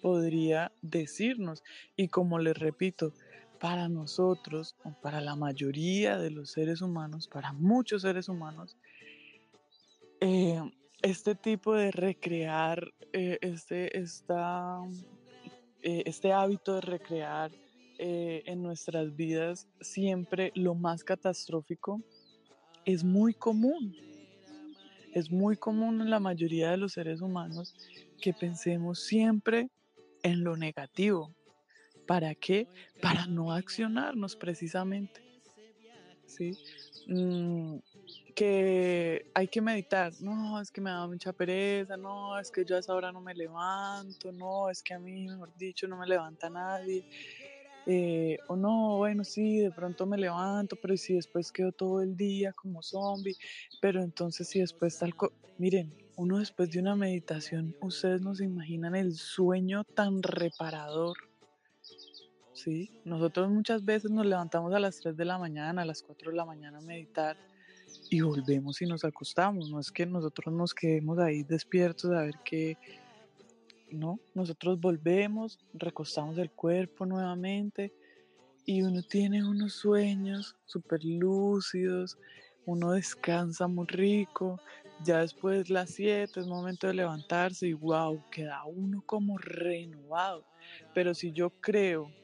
podría decirnos. Y como les repito, para nosotros, o para la mayoría de los seres humanos, para muchos seres humanos, eh, este tipo de recrear, eh, este, esta, eh, este hábito de recrear en nuestras vidas siempre lo más catastrófico es muy común. Es muy común en la mayoría de los seres humanos que pensemos siempre en lo negativo, ¿Para qué? Para no accionarnos precisamente. ¿sí? mm, que hay que meditar. No, es que me da mucha pereza, no, es que yo a esa hora no me levanto, no, es que a mí, mejor dicho, no me levanta nadie. Eh, o no, bueno, sí, de pronto me levanto, pero si después quedo todo el día como zombie, pero entonces si después tal... Miren, uno después de una meditación, ustedes nos imaginan el sueño tan reparador. Sí, nosotros muchas veces nos levantamos a las 3 de la mañana, a las 4 de la mañana a meditar y volvemos y nos acostamos. No es que nosotros nos quedemos ahí despiertos a ver qué, no, nosotros volvemos, recostamos el cuerpo nuevamente y uno tiene unos sueños súper lúcidos, uno descansa muy rico, ya después las 7 es momento de levantarse y wow, queda uno como renovado. Pero si yo creo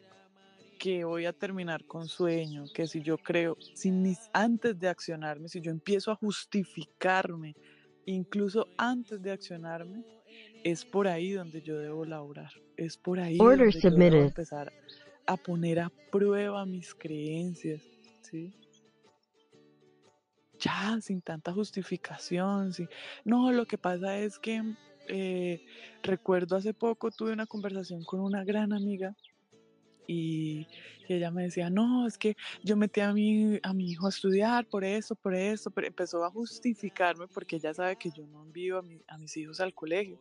que voy a terminar con sueño, que si yo creo, sin, antes de accionarme, si yo empiezo a justificarme, incluso antes de accionarme, es por ahí donde yo debo laborar, es por ahí donde yo debo empezar a poner a prueba mis creencias, ¿sí? Ya, sin tanta justificación, ¿sí? No, lo que pasa es que eh, recuerdo hace poco tuve una conversación con una gran amiga y, ella me decía, no, es que yo metí a mi, a mi hijo a estudiar por eso, por eso, pero empezó a justificarme porque ella sabe que yo no envío a, a mis hijos al colegio.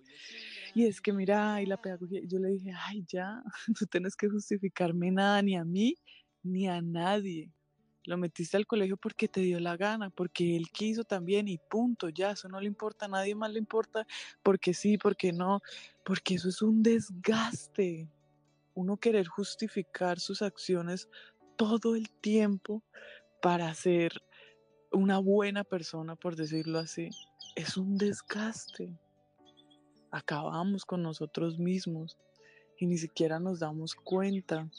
Y es que mira, y la pedagogía, yo le dije, ay, ya, (laughs) no tienes que justificarme nada, ni a mí, ni a nadie. Lo metiste al colegio porque te dio la gana, porque él quiso también y punto, ya, eso no le importa, a nadie más le importa, porque sí, porque no, porque eso es un desgaste uno querer justificar sus acciones todo el tiempo para ser una buena persona, por decirlo así, es un desgaste. Acabamos con nosotros mismos y ni siquiera nos damos cuenta.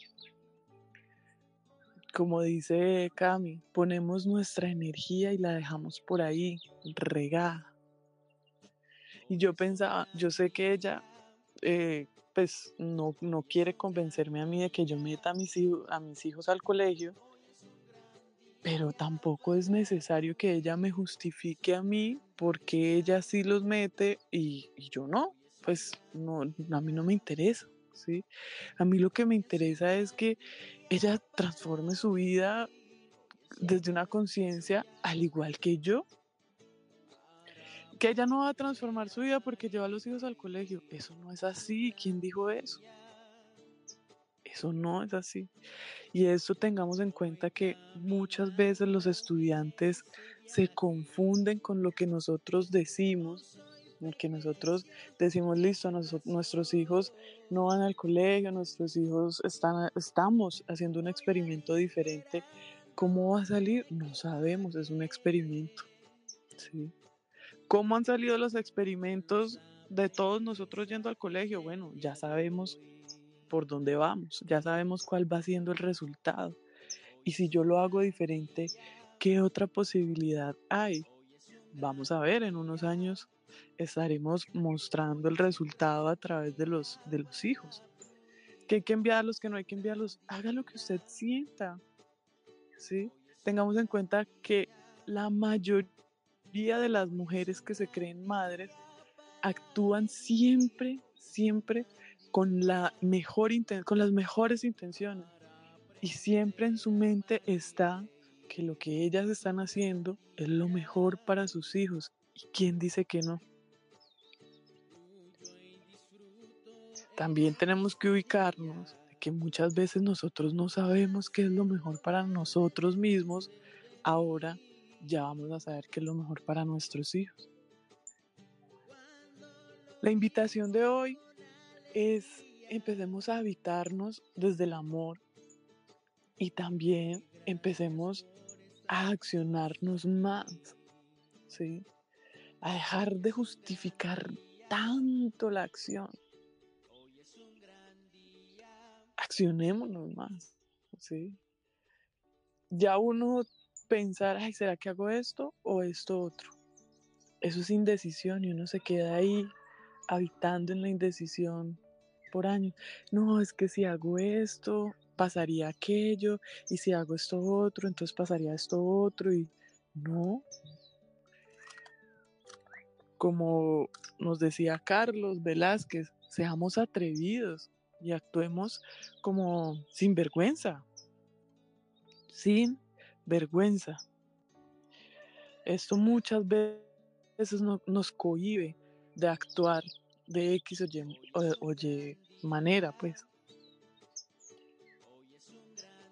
Como dice Cami, ponemos nuestra energía y la dejamos por ahí, regada. Y yo pensaba, yo sé que ella eh, pues no, no quiere convencerme a mí de que yo meta a mis, a mis hijos al colegio, pero tampoco es necesario que ella me justifique a mí porque ella sí los mete y, yo no, pues no, a mí no me interesa, ¿sí? A mí lo que me interesa es que ella transforme su vida desde una conciencia al igual que yo, que ella no va a transformar su vida porque lleva a los hijos al colegio. Eso no es así. ¿Quién dijo eso? Eso no es así. Y esto tengamos en cuenta que muchas veces los estudiantes se confunden con lo que nosotros decimos, que nosotros decimos, listo, nuestros hijos no van al colegio, nuestros hijos están, estamos haciendo un experimento diferente. ¿Cómo va a salir? No sabemos, es un experimento. ¿sí? ¿Cómo han salido los experimentos de todos nosotros yendo al colegio? Bueno, ya sabemos por dónde vamos, ya sabemos cuál va siendo el resultado. Y si yo lo hago diferente, ¿qué otra posibilidad hay? Vamos a ver, en unos años estaremos mostrando el resultado a través de los, de los hijos. Que hay que enviarlos, que no hay que enviarlos. Haga lo que usted sienta. ¿sí? Tengamos en cuenta que la mayoría de las mujeres que se creen madres actúan siempre, siempre con, la mejor con las mejores intenciones. Y siempre en su mente está que lo que ellas están haciendo es lo mejor para sus hijos. ¿Y quién dice que no? También tenemos que ubicarnos que muchas veces nosotros no sabemos qué es lo mejor para nosotros mismos ahora ya vamos a saber qué es lo mejor para nuestros hijos. La invitación de hoy es empecemos a habitarnos desde el amor y también empecemos a accionarnos más, ¿sí? A dejar de justificar tanto la acción. Accionémonos más, ¿sí? Ya uno pensar, ay, ¿será que hago esto o esto otro? Eso es indecisión y uno se queda ahí habitando en la indecisión por años. No, es que si hago esto, pasaría aquello, y si hago esto otro, entonces pasaría esto otro, y No. Como nos decía Carlos Velázquez, seamos atrevidos y actuemos como sin vergüenza. Sin vergüenza. Esto muchas veces nos cohibe de actuar de X o Y, manera, pues.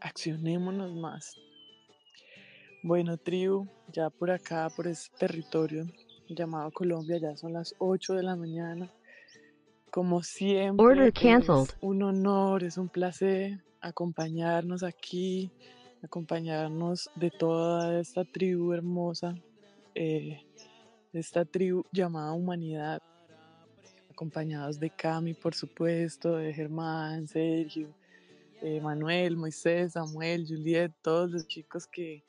Accionémonos más. Bueno, tribu, ya por acá, por este territorio llamado Colombia, ya son las 8 de la mañana. Como siempre, es un honor, es un placer acompañarnos aquí, acompañarnos de toda esta tribu hermosa, eh, esta tribu llamada humanidad, acompañados de Cami, por supuesto, de Germán, Sergio, Manuel, Moisés, Samuel, Juliet, todos los chicos que,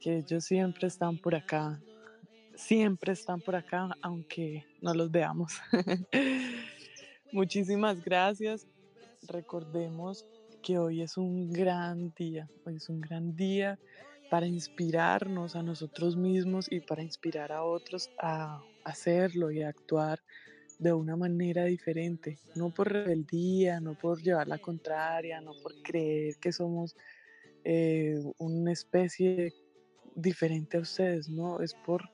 que ellos siempre están por acá, siempre están por acá, aunque no los veamos. (laughs) Muchísimas gracias. Recordemos que hoy es un gran día, hoy es un gran día para inspirarnos a nosotros mismos y para inspirar a otros a hacerlo y a actuar de una manera diferente, no por rebeldía, no por llevar la contraria, no por creer que somos eh, una especie diferente a ustedes, no, es por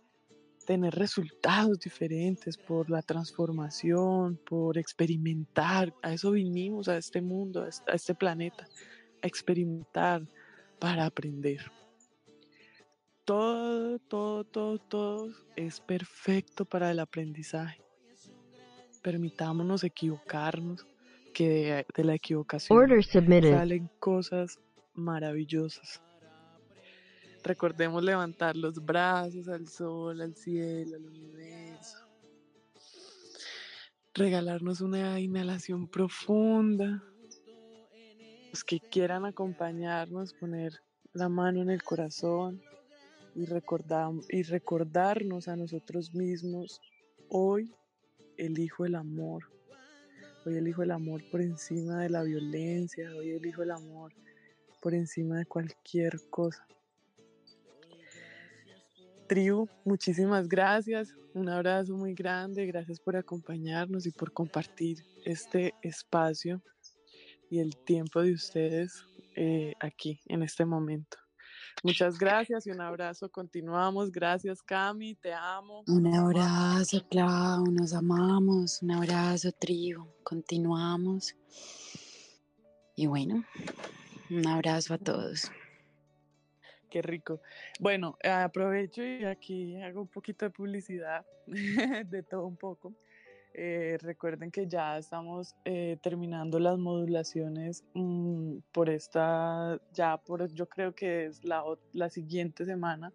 tener resultados diferentes, por la transformación, por experimentar. A eso vinimos, a este mundo, a este planeta, a experimentar para aprender. Todo, todo, todo, todo es perfecto para el aprendizaje permitámonos equivocarnos, que de, la equivocación salen cosas maravillosas. Recordemos levantar los brazos al sol, al cielo, al universo. Regalarnos una inhalación profunda. Los que quieran acompañarnos, poner la mano en el corazón y, y recordarnos a nosotros mismos hoy elijo el amor. Hoy elijo el amor por encima de la violencia. Hoy elijo el amor por encima de cualquier cosa. Tribu, muchísimas gracias. Un abrazo muy grande. Gracias por acompañarnos y por compartir este espacio y el tiempo de ustedes eh, aquí en este momento. Muchas gracias y un abrazo. Continuamos. Gracias, Cami. Te amo. Un abrazo, Clau. Nos amamos. Un abrazo, tribu. Continuamos. Y bueno, un abrazo a todos. Qué rico. Bueno, aprovecho y aquí hago un poquito de publicidad, (laughs) de todo un poco. Eh, recuerden que ya estamos eh, terminando las modulaciones mm, por esta, ya por, yo creo que es la, la siguiente semana,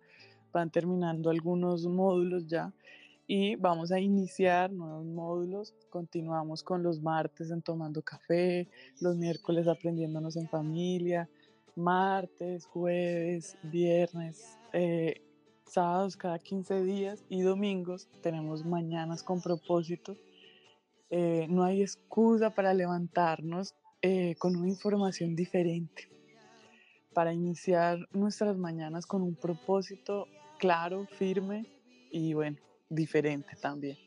van terminando algunos módulos ya y vamos a iniciar nuevos módulos. Continuamos con los martes en Tomando Café, los miércoles aprendiéndonos en familia, martes, jueves, viernes, eh, sábados cada 15 días y domingos tenemos mañanas con propósito eh, no hay excusa para levantarnos eh, con una información diferente, para iniciar nuestras mañanas con un propósito claro, firme y bueno, diferente también.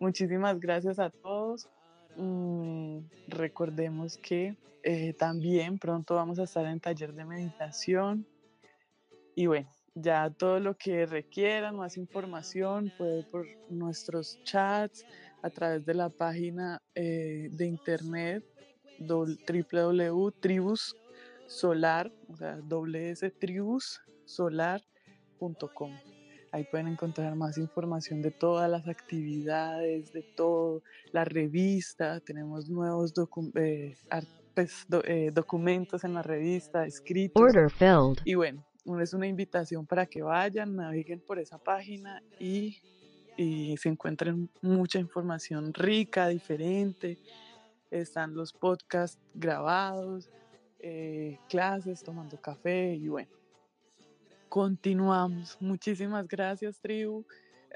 Muchísimas gracias a todos. Mm, recordemos que eh, también pronto vamos a estar en taller de meditación. Y bueno, ya todo lo que requieran, más información, puede por nuestros chats, a través de la página eh, de internet www.tribussolar, o sea, tribussolar.com. Ahí pueden encontrar más información de todas las actividades, de todo, la revista, tenemos nuevos eh, pues, eh, documentos en la revista, escritos. Y bueno, es una invitación para que vayan, naveguen por esa página y y se encuentran mucha información rica, diferente. Están los podcasts grabados, eh, clases, tomando café y bueno. Continuamos. Muchísimas gracias, tribu.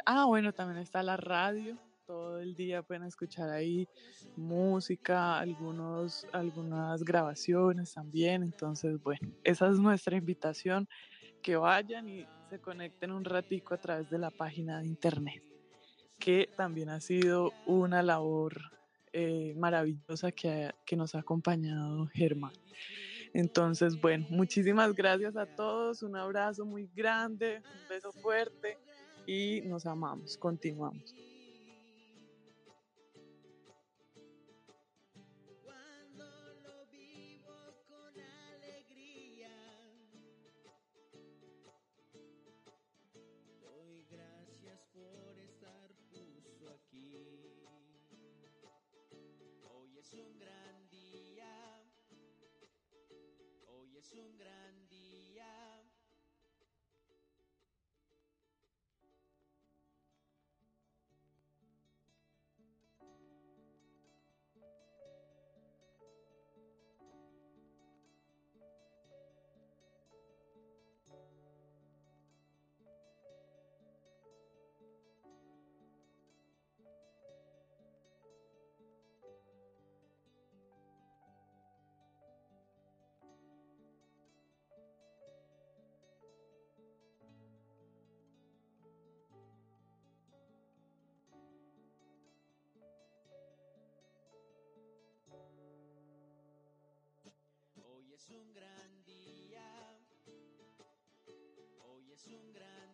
Ah, bueno, también está la radio. Todo el día pueden escuchar ahí música, algunos, algunas grabaciones también. Entonces, bueno, esa es nuestra invitación, que vayan y se conecten un ratico a través de la página de internet, que también ha sido una labor eh, maravillosa que, que nos ha acompañado Germán. Entonces, bueno, muchísimas gracias a todos, un abrazo muy grande, un beso fuerte y nos amamos, continuamos. es un gran día. es un gran día. Hoy es un gran día.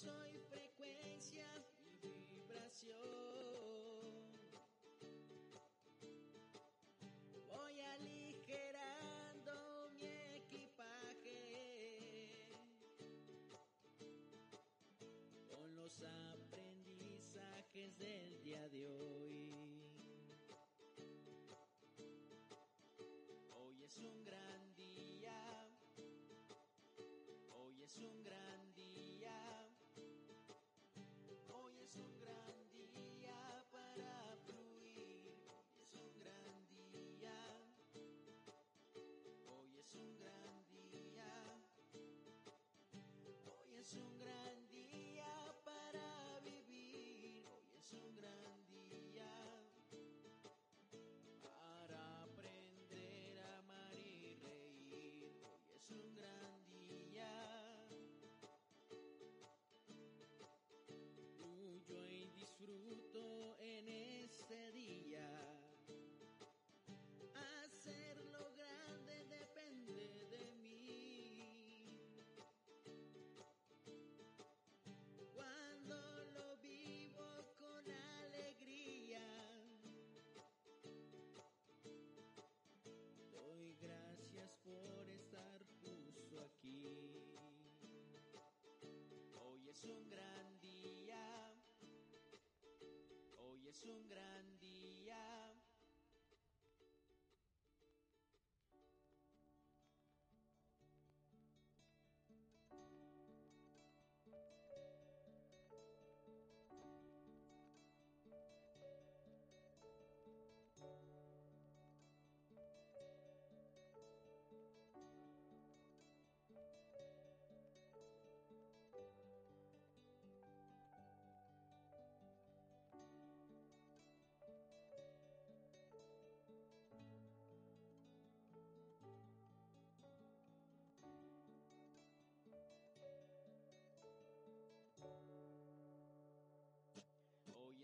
soy frecuencia y vibración. Voy aligerando mi equipaje con los aprendizajes del día de hoy. Hoy es un gran día. Hoy es un gran es un gran día. Hoy es un gran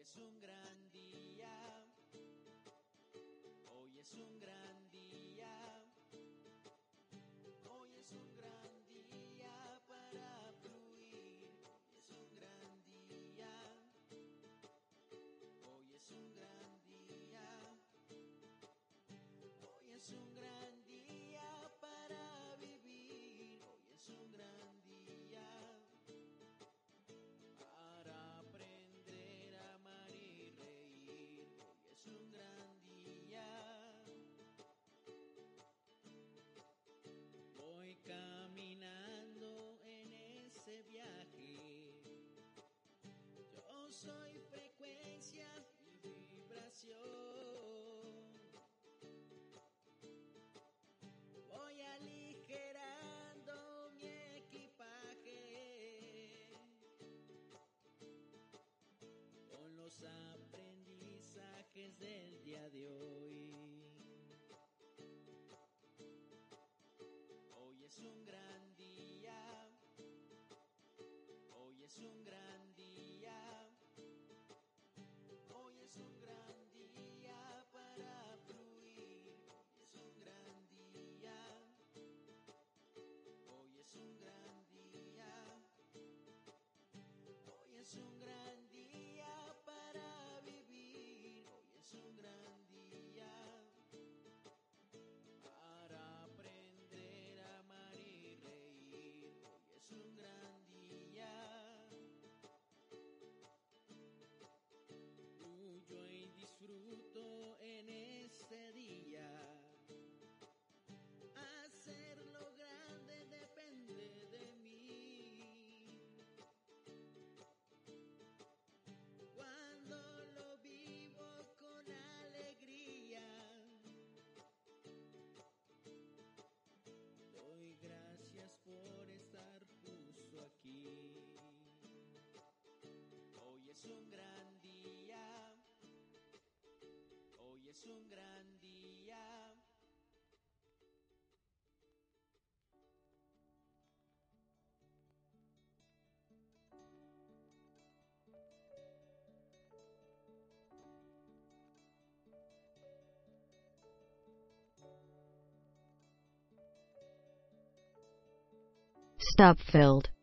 es un gran día. Hoy es un gran día. del día de hoy. Hoy es un gran día. Hoy es un gran un gran día, hoy es un gran día. Stop filled.